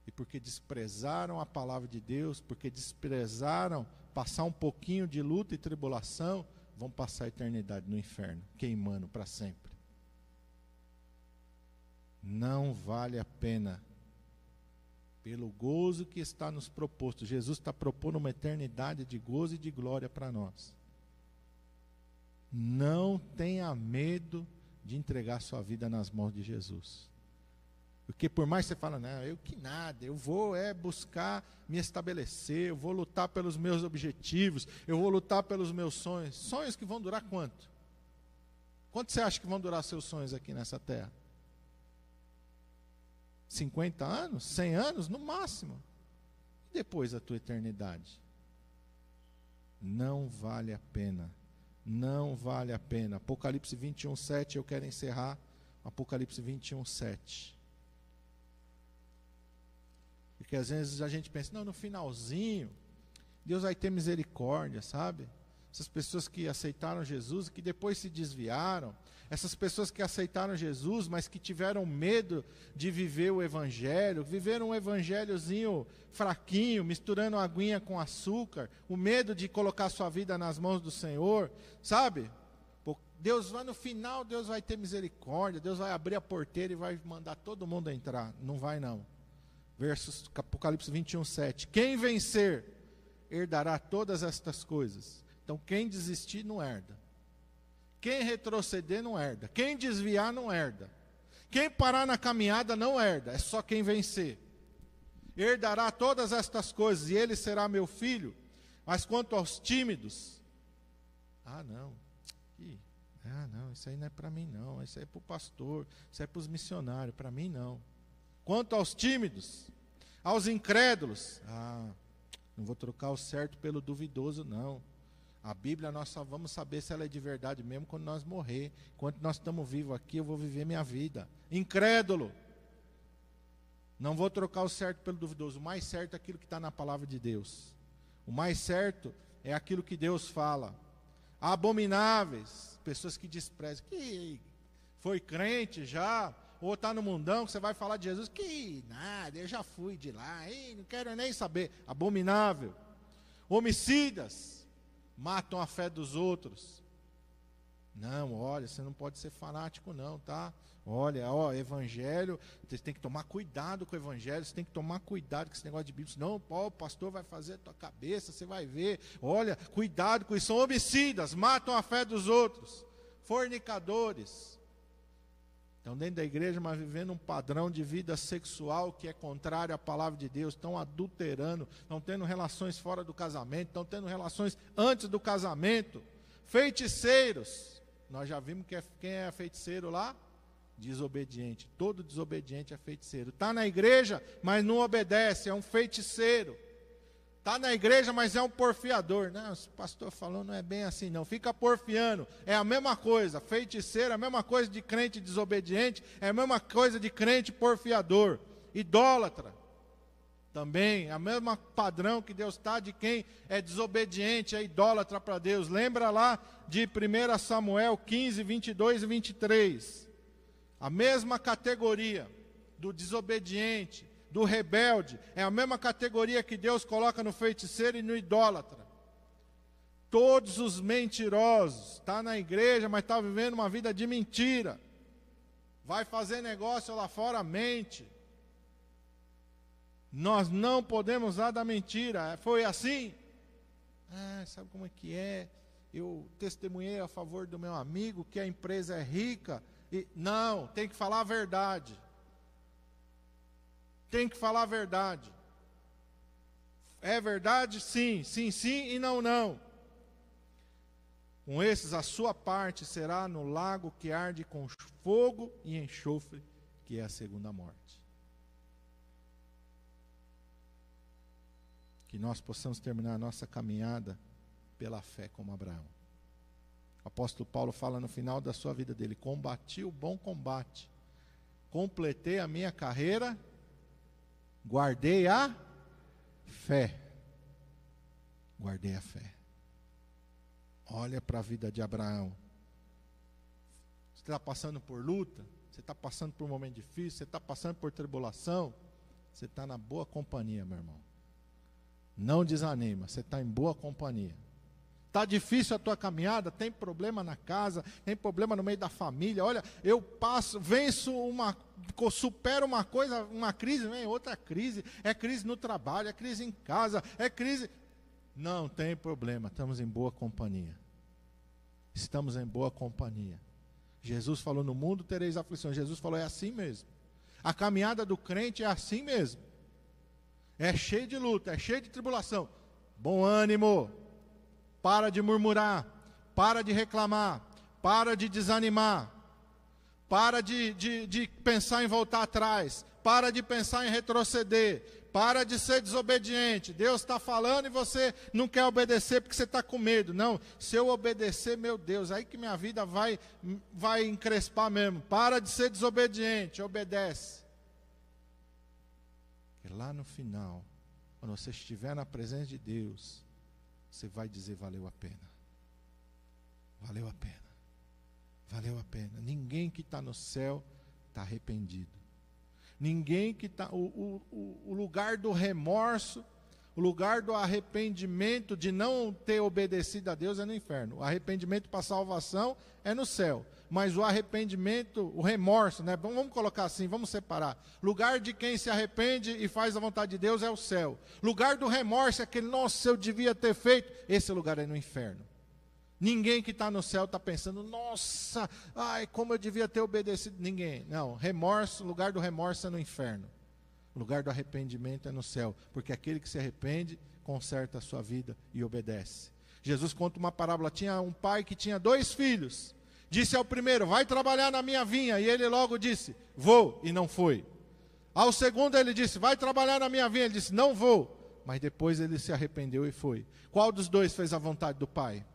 E porque desprezaram a palavra de Deus, porque desprezaram passar um pouquinho de luta e tribulação, vão passar a eternidade no inferno, queimando para sempre. Não vale a pena pelo gozo que está nos proposto. Jesus está propondo uma eternidade de gozo e de glória para nós. Não tenha medo de entregar sua vida nas mãos de Jesus. Porque por mais que você fala, não, eu que nada, eu vou é buscar me estabelecer, eu vou lutar pelos meus objetivos, eu vou lutar pelos meus sonhos. Sonhos que vão durar quanto? Quanto você acha que vão durar seus sonhos aqui nessa terra? 50 anos, 100 anos no máximo. E depois a tua eternidade? Não vale a pena. Não vale a pena. Apocalipse 21, 7, eu quero encerrar. Apocalipse 21, 7. Porque às vezes a gente pensa, não, no finalzinho, Deus vai ter misericórdia, sabe? Essas pessoas que aceitaram Jesus, que depois se desviaram, essas pessoas que aceitaram Jesus, mas que tiveram medo de viver o Evangelho, viveram um Evangelhozinho fraquinho, misturando aguinha com açúcar, o medo de colocar sua vida nas mãos do Senhor, sabe? Deus vai no final, Deus vai ter misericórdia, Deus vai abrir a porteira e vai mandar todo mundo entrar. Não vai não. Versos Apocalipse 21, 7. Quem vencer herdará todas estas coisas. Então quem desistir não herda. Quem retroceder não herda. Quem desviar não herda. Quem parar na caminhada não herda. É só quem vencer. Herdará todas estas coisas e ele será meu filho. Mas quanto aos tímidos, ah não, ah não, isso aí não é para mim não, isso aí é para o pastor, isso é para os missionários, para mim não. Quanto aos tímidos, aos incrédulos, ah, não vou trocar o certo pelo duvidoso não. A Bíblia nós só vamos saber se ela é de verdade mesmo quando nós morrer. Enquanto nós estamos vivos aqui, eu vou viver minha vida. Incrédulo. Não vou trocar o certo pelo duvidoso. O mais certo é aquilo que está na palavra de Deus. O mais certo é aquilo que Deus fala. Abomináveis, pessoas que desprezam. Que foi crente já, ou está no mundão que você vai falar de Jesus. Que nada, eu já fui de lá, Ei, não quero nem saber. Abominável. Homicidas matam a fé dos outros. Não, olha, você não pode ser fanático, não, tá? Olha, ó, evangelho, você tem que tomar cuidado com o evangelho, você tem que tomar cuidado com esse negócio de Bíblia. Não, ó, o pastor vai fazer a tua cabeça, você vai ver. Olha, cuidado com isso. São homicidas, matam a fé dos outros, fornicadores, Estão dentro da igreja, mas vivendo um padrão de vida sexual que é contrário à palavra de Deus, estão adulterando, estão tendo relações fora do casamento, estão tendo relações antes do casamento. Feiticeiros, nós já vimos que é, quem é feiticeiro lá? Desobediente. Todo desobediente é feiticeiro. Está na igreja, mas não obedece, é um feiticeiro. Está na igreja, mas é um porfiador. Não, o pastor falou, não é bem assim, não. Fica porfiando. É a mesma coisa. Feiticeiro, é a mesma coisa de crente desobediente, é a mesma coisa de crente porfiador. Idólatra. Também, é o mesmo padrão que Deus está de quem é desobediente, é idólatra para Deus. Lembra lá de 1 Samuel 15, 22 e 23. A mesma categoria do desobediente, do rebelde, é a mesma categoria que Deus coloca no feiticeiro e no idólatra. Todos os mentirosos, está na igreja, mas está vivendo uma vida de mentira. Vai fazer negócio lá fora, mente. Nós não podemos usar da mentira. Foi assim? Ah, sabe como é que é? Eu testemunhei a favor do meu amigo que a empresa é rica. E, não, tem que falar a verdade tem que falar a verdade. É verdade? Sim, sim, sim e não, não. Com esses, a sua parte será no lago que arde com fogo e enxofre, que é a segunda morte. Que nós possamos terminar a nossa caminhada pela fé como Abraão. O apóstolo Paulo fala no final da sua vida dele: Combati o bom combate, completei a minha carreira, guardei a fé. Guardei a fé. Olha para a vida de Abraão. Você está passando por luta, você está passando por um momento difícil, você está passando por tribulação, você está na boa companhia, meu irmão. Não desanima, você está em boa companhia. Está difícil a tua caminhada, tem problema na casa, tem problema no meio da família. Olha, eu passo, venço uma, supero uma coisa, uma crise, vem outra crise. É crise no trabalho, é crise em casa, é crise. Não tem problema, estamos em boa companhia. Estamos em boa companhia. Jesus falou: No mundo tereis aflições. Jesus falou: É assim mesmo. A caminhada do crente é assim mesmo. É cheio de luta, é cheio de tribulação. Bom ânimo, para de murmurar, para de reclamar, para de desanimar, para de, de, de pensar em voltar atrás, para de pensar em retroceder, para de ser desobediente. Deus está falando e você não quer obedecer porque você está com medo. Não, se eu obedecer, meu Deus, aí que minha vida vai, vai encrespar mesmo. Para de ser desobediente, obedece. E lá no final, quando você estiver na presença de Deus, você vai dizer: valeu a pena. Valeu a pena. Valeu a pena. Ninguém que está no céu está arrependido. Ninguém que está. O, o, o lugar do remorso, o lugar do arrependimento de não ter obedecido a Deus é no inferno. O arrependimento para salvação é no céu mas o arrependimento, o remorso, né? Vamos colocar assim, vamos separar. Lugar de quem se arrepende e faz a vontade de Deus é o céu. Lugar do remorso é aquele, nossa, eu devia ter feito. Esse lugar é no inferno. Ninguém que está no céu está pensando, nossa, ai, como eu devia ter obedecido. Ninguém. Não, remorso, lugar do remorso é no inferno. O lugar do arrependimento é no céu. Porque aquele que se arrepende, conserta a sua vida e obedece. Jesus conta uma parábola: tinha um pai que tinha dois filhos disse ao primeiro: Vai trabalhar na minha vinha. E ele logo disse: Vou, e não foi. Ao segundo ele disse: Vai trabalhar na minha vinha. Ele disse: Não vou. Mas depois ele se arrependeu e foi. Qual dos dois fez a vontade do pai?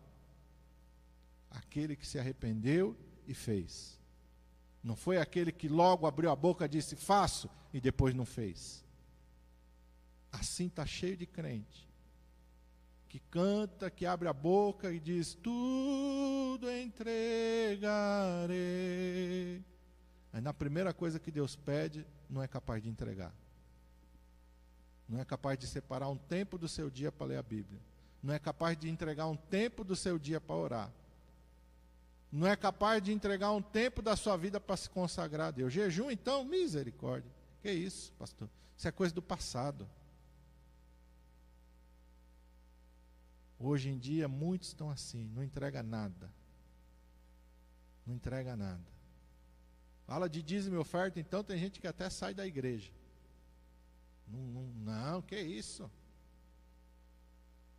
Aquele que se arrependeu e fez. Não foi aquele que logo abriu a boca e disse: Faço, e depois não fez. Assim está cheio de crente que canta, que abre a boca e diz: Tudo entregarei. Aí na primeira coisa que Deus pede, não é capaz de entregar. Não é capaz de separar um tempo do seu dia para ler a Bíblia. Não é capaz de entregar um tempo do seu dia para orar. Não é capaz de entregar um tempo da sua vida para se consagrar a Deus. Jejum, então, misericórdia. Que isso, pastor? Isso é coisa do passado. Hoje em dia, muitos estão assim, não entrega nada. Não entrega nada. Fala de dízimo e oferta, então tem gente que até sai da igreja. Não, não, não, que isso?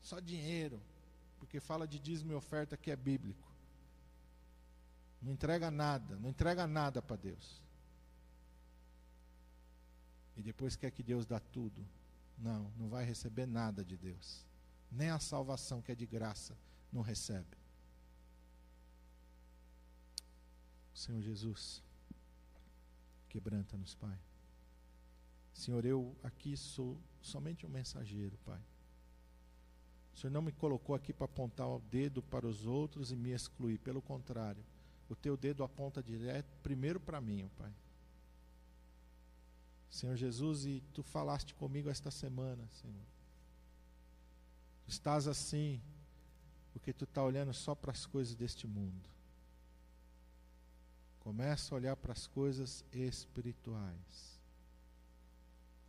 Só dinheiro. Porque fala de dízimo e oferta que é bíblico. Não entrega nada, não entrega nada para Deus. E depois quer que Deus dá tudo. Não, não vai receber nada de Deus nem a salvação que é de graça não recebe. Senhor Jesus, quebranta-nos, Pai. Senhor, eu aqui sou somente um mensageiro, Pai. O Senhor não me colocou aqui para apontar o dedo para os outros e me excluir. Pelo contrário, o teu dedo aponta direto primeiro para mim, Pai. Senhor Jesus, e tu falaste comigo esta semana, Senhor estás assim porque tu está olhando só para as coisas deste mundo. Começa a olhar para as coisas espirituais.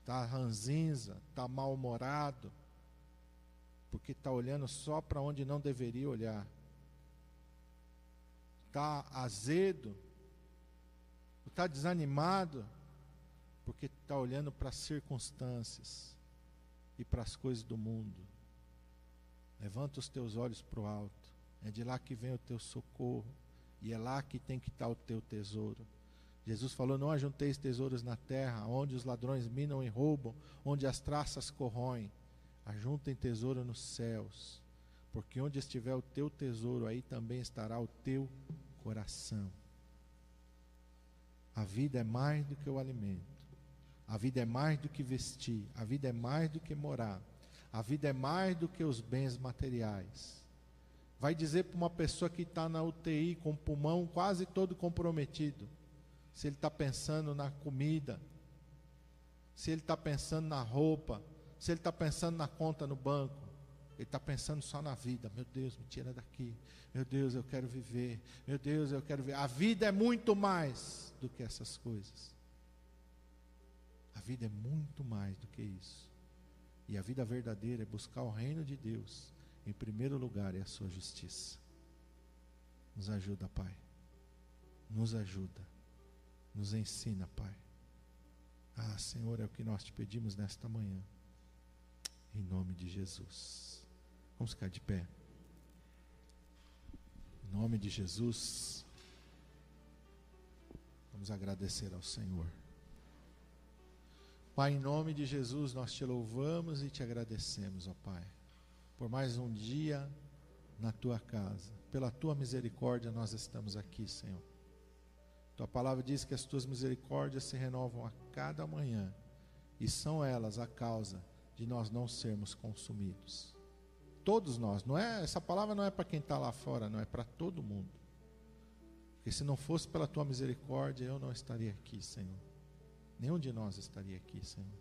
Está ranzinza, está mal-humorado, porque está olhando só para onde não deveria olhar. Está azedo, está desanimado, porque está olhando para as circunstâncias e para as coisas do mundo. Levanta os teus olhos para o alto É de lá que vem o teu socorro. E é lá que tem que estar o teu tesouro. Jesus falou: Não ajunteis tesouros na terra, onde os ladrões minam e roubam, onde as traças corroem. Ajuntem tesouro nos céus, porque onde estiver o teu tesouro, aí também estará o teu coração. A vida é mais do que o alimento. A vida é mais do que vestir, a vida é mais do que morar, a vida é mais do que os bens materiais. Vai dizer para uma pessoa que está na UTI com o pulmão quase todo comprometido, se ele está pensando na comida, se ele está pensando na roupa, se ele está pensando na conta no banco, ele está pensando só na vida. Meu Deus, me tira daqui. Meu Deus, eu quero viver. Meu Deus, eu quero ver. A vida é muito mais do que essas coisas. A vida é muito mais do que isso. E a vida verdadeira é buscar o reino de Deus em primeiro lugar e a sua justiça. Nos ajuda, Pai. Nos ajuda. Nos ensina, Pai. Ah, Senhor, é o que nós te pedimos nesta manhã. Em nome de Jesus. Vamos ficar de pé. Em nome de Jesus. Vamos agradecer ao Senhor. Pai, em nome de Jesus, nós te louvamos e te agradecemos, ó Pai, por mais um dia na tua casa. Pela tua misericórdia nós estamos aqui, Senhor. Tua palavra diz que as tuas misericórdias se renovam a cada manhã e são elas a causa de nós não sermos consumidos. Todos nós, não é? Essa palavra não é para quem está lá fora, não é para todo mundo. Porque se não fosse pela tua misericórdia, eu não estaria aqui, Senhor. Nenhum de nós estaria aqui, Senhor.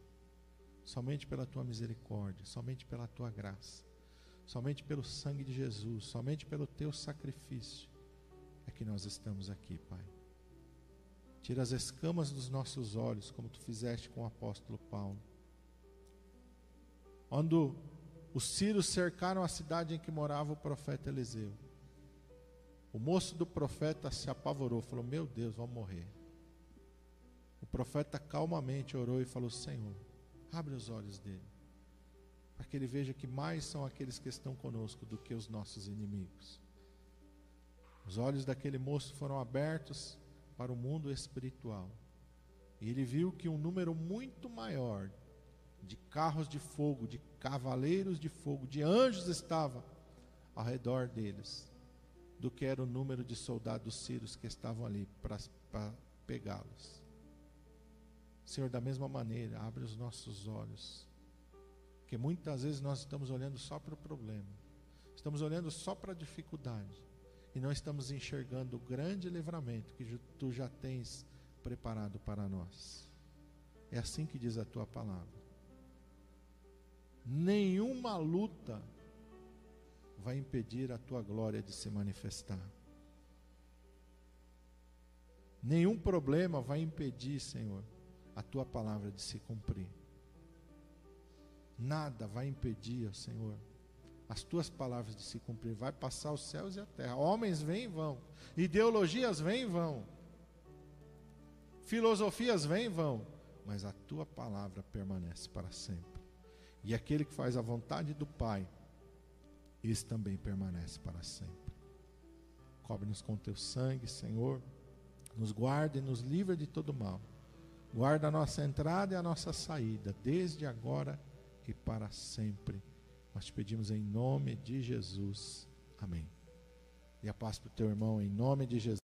Somente pela tua misericórdia, somente pela tua graça, somente pelo sangue de Jesus, somente pelo teu sacrifício é que nós estamos aqui, Pai. Tira as escamas dos nossos olhos, como tu fizeste com o apóstolo Paulo. Quando os sírios cercaram a cidade em que morava o profeta Eliseu, o moço do profeta se apavorou, falou: Meu Deus, vamos morrer. O profeta calmamente orou e falou: Senhor, abre os olhos dele, para que ele veja que mais são aqueles que estão conosco do que os nossos inimigos. Os olhos daquele moço foram abertos para o mundo espiritual. E ele viu que um número muito maior de carros de fogo, de cavaleiros de fogo, de anjos estava ao redor deles, do que era o número de soldados sírios que estavam ali para pegá-los. Senhor, da mesma maneira, abre os nossos olhos. Porque muitas vezes nós estamos olhando só para o problema, estamos olhando só para a dificuldade, e não estamos enxergando o grande livramento que tu já tens preparado para nós. É assim que diz a tua palavra. Nenhuma luta vai impedir a tua glória de se manifestar. Nenhum problema vai impedir, Senhor, a tua palavra de se cumprir. Nada vai impedir, Senhor, as tuas palavras de se cumprir. Vai passar os céus e a terra. Homens vêm e vão. Ideologias vêm e vão. Filosofias vêm e vão. Mas a tua palavra permanece para sempre. E aquele que faz a vontade do Pai, esse também permanece para sempre. Cobre-nos com teu sangue, Senhor. Nos guarde e nos livra de todo mal. Guarda a nossa entrada e a nossa saída, desde agora e para sempre. Nós te pedimos em nome de Jesus. Amém. E a paz para o teu irmão, em nome de Jesus.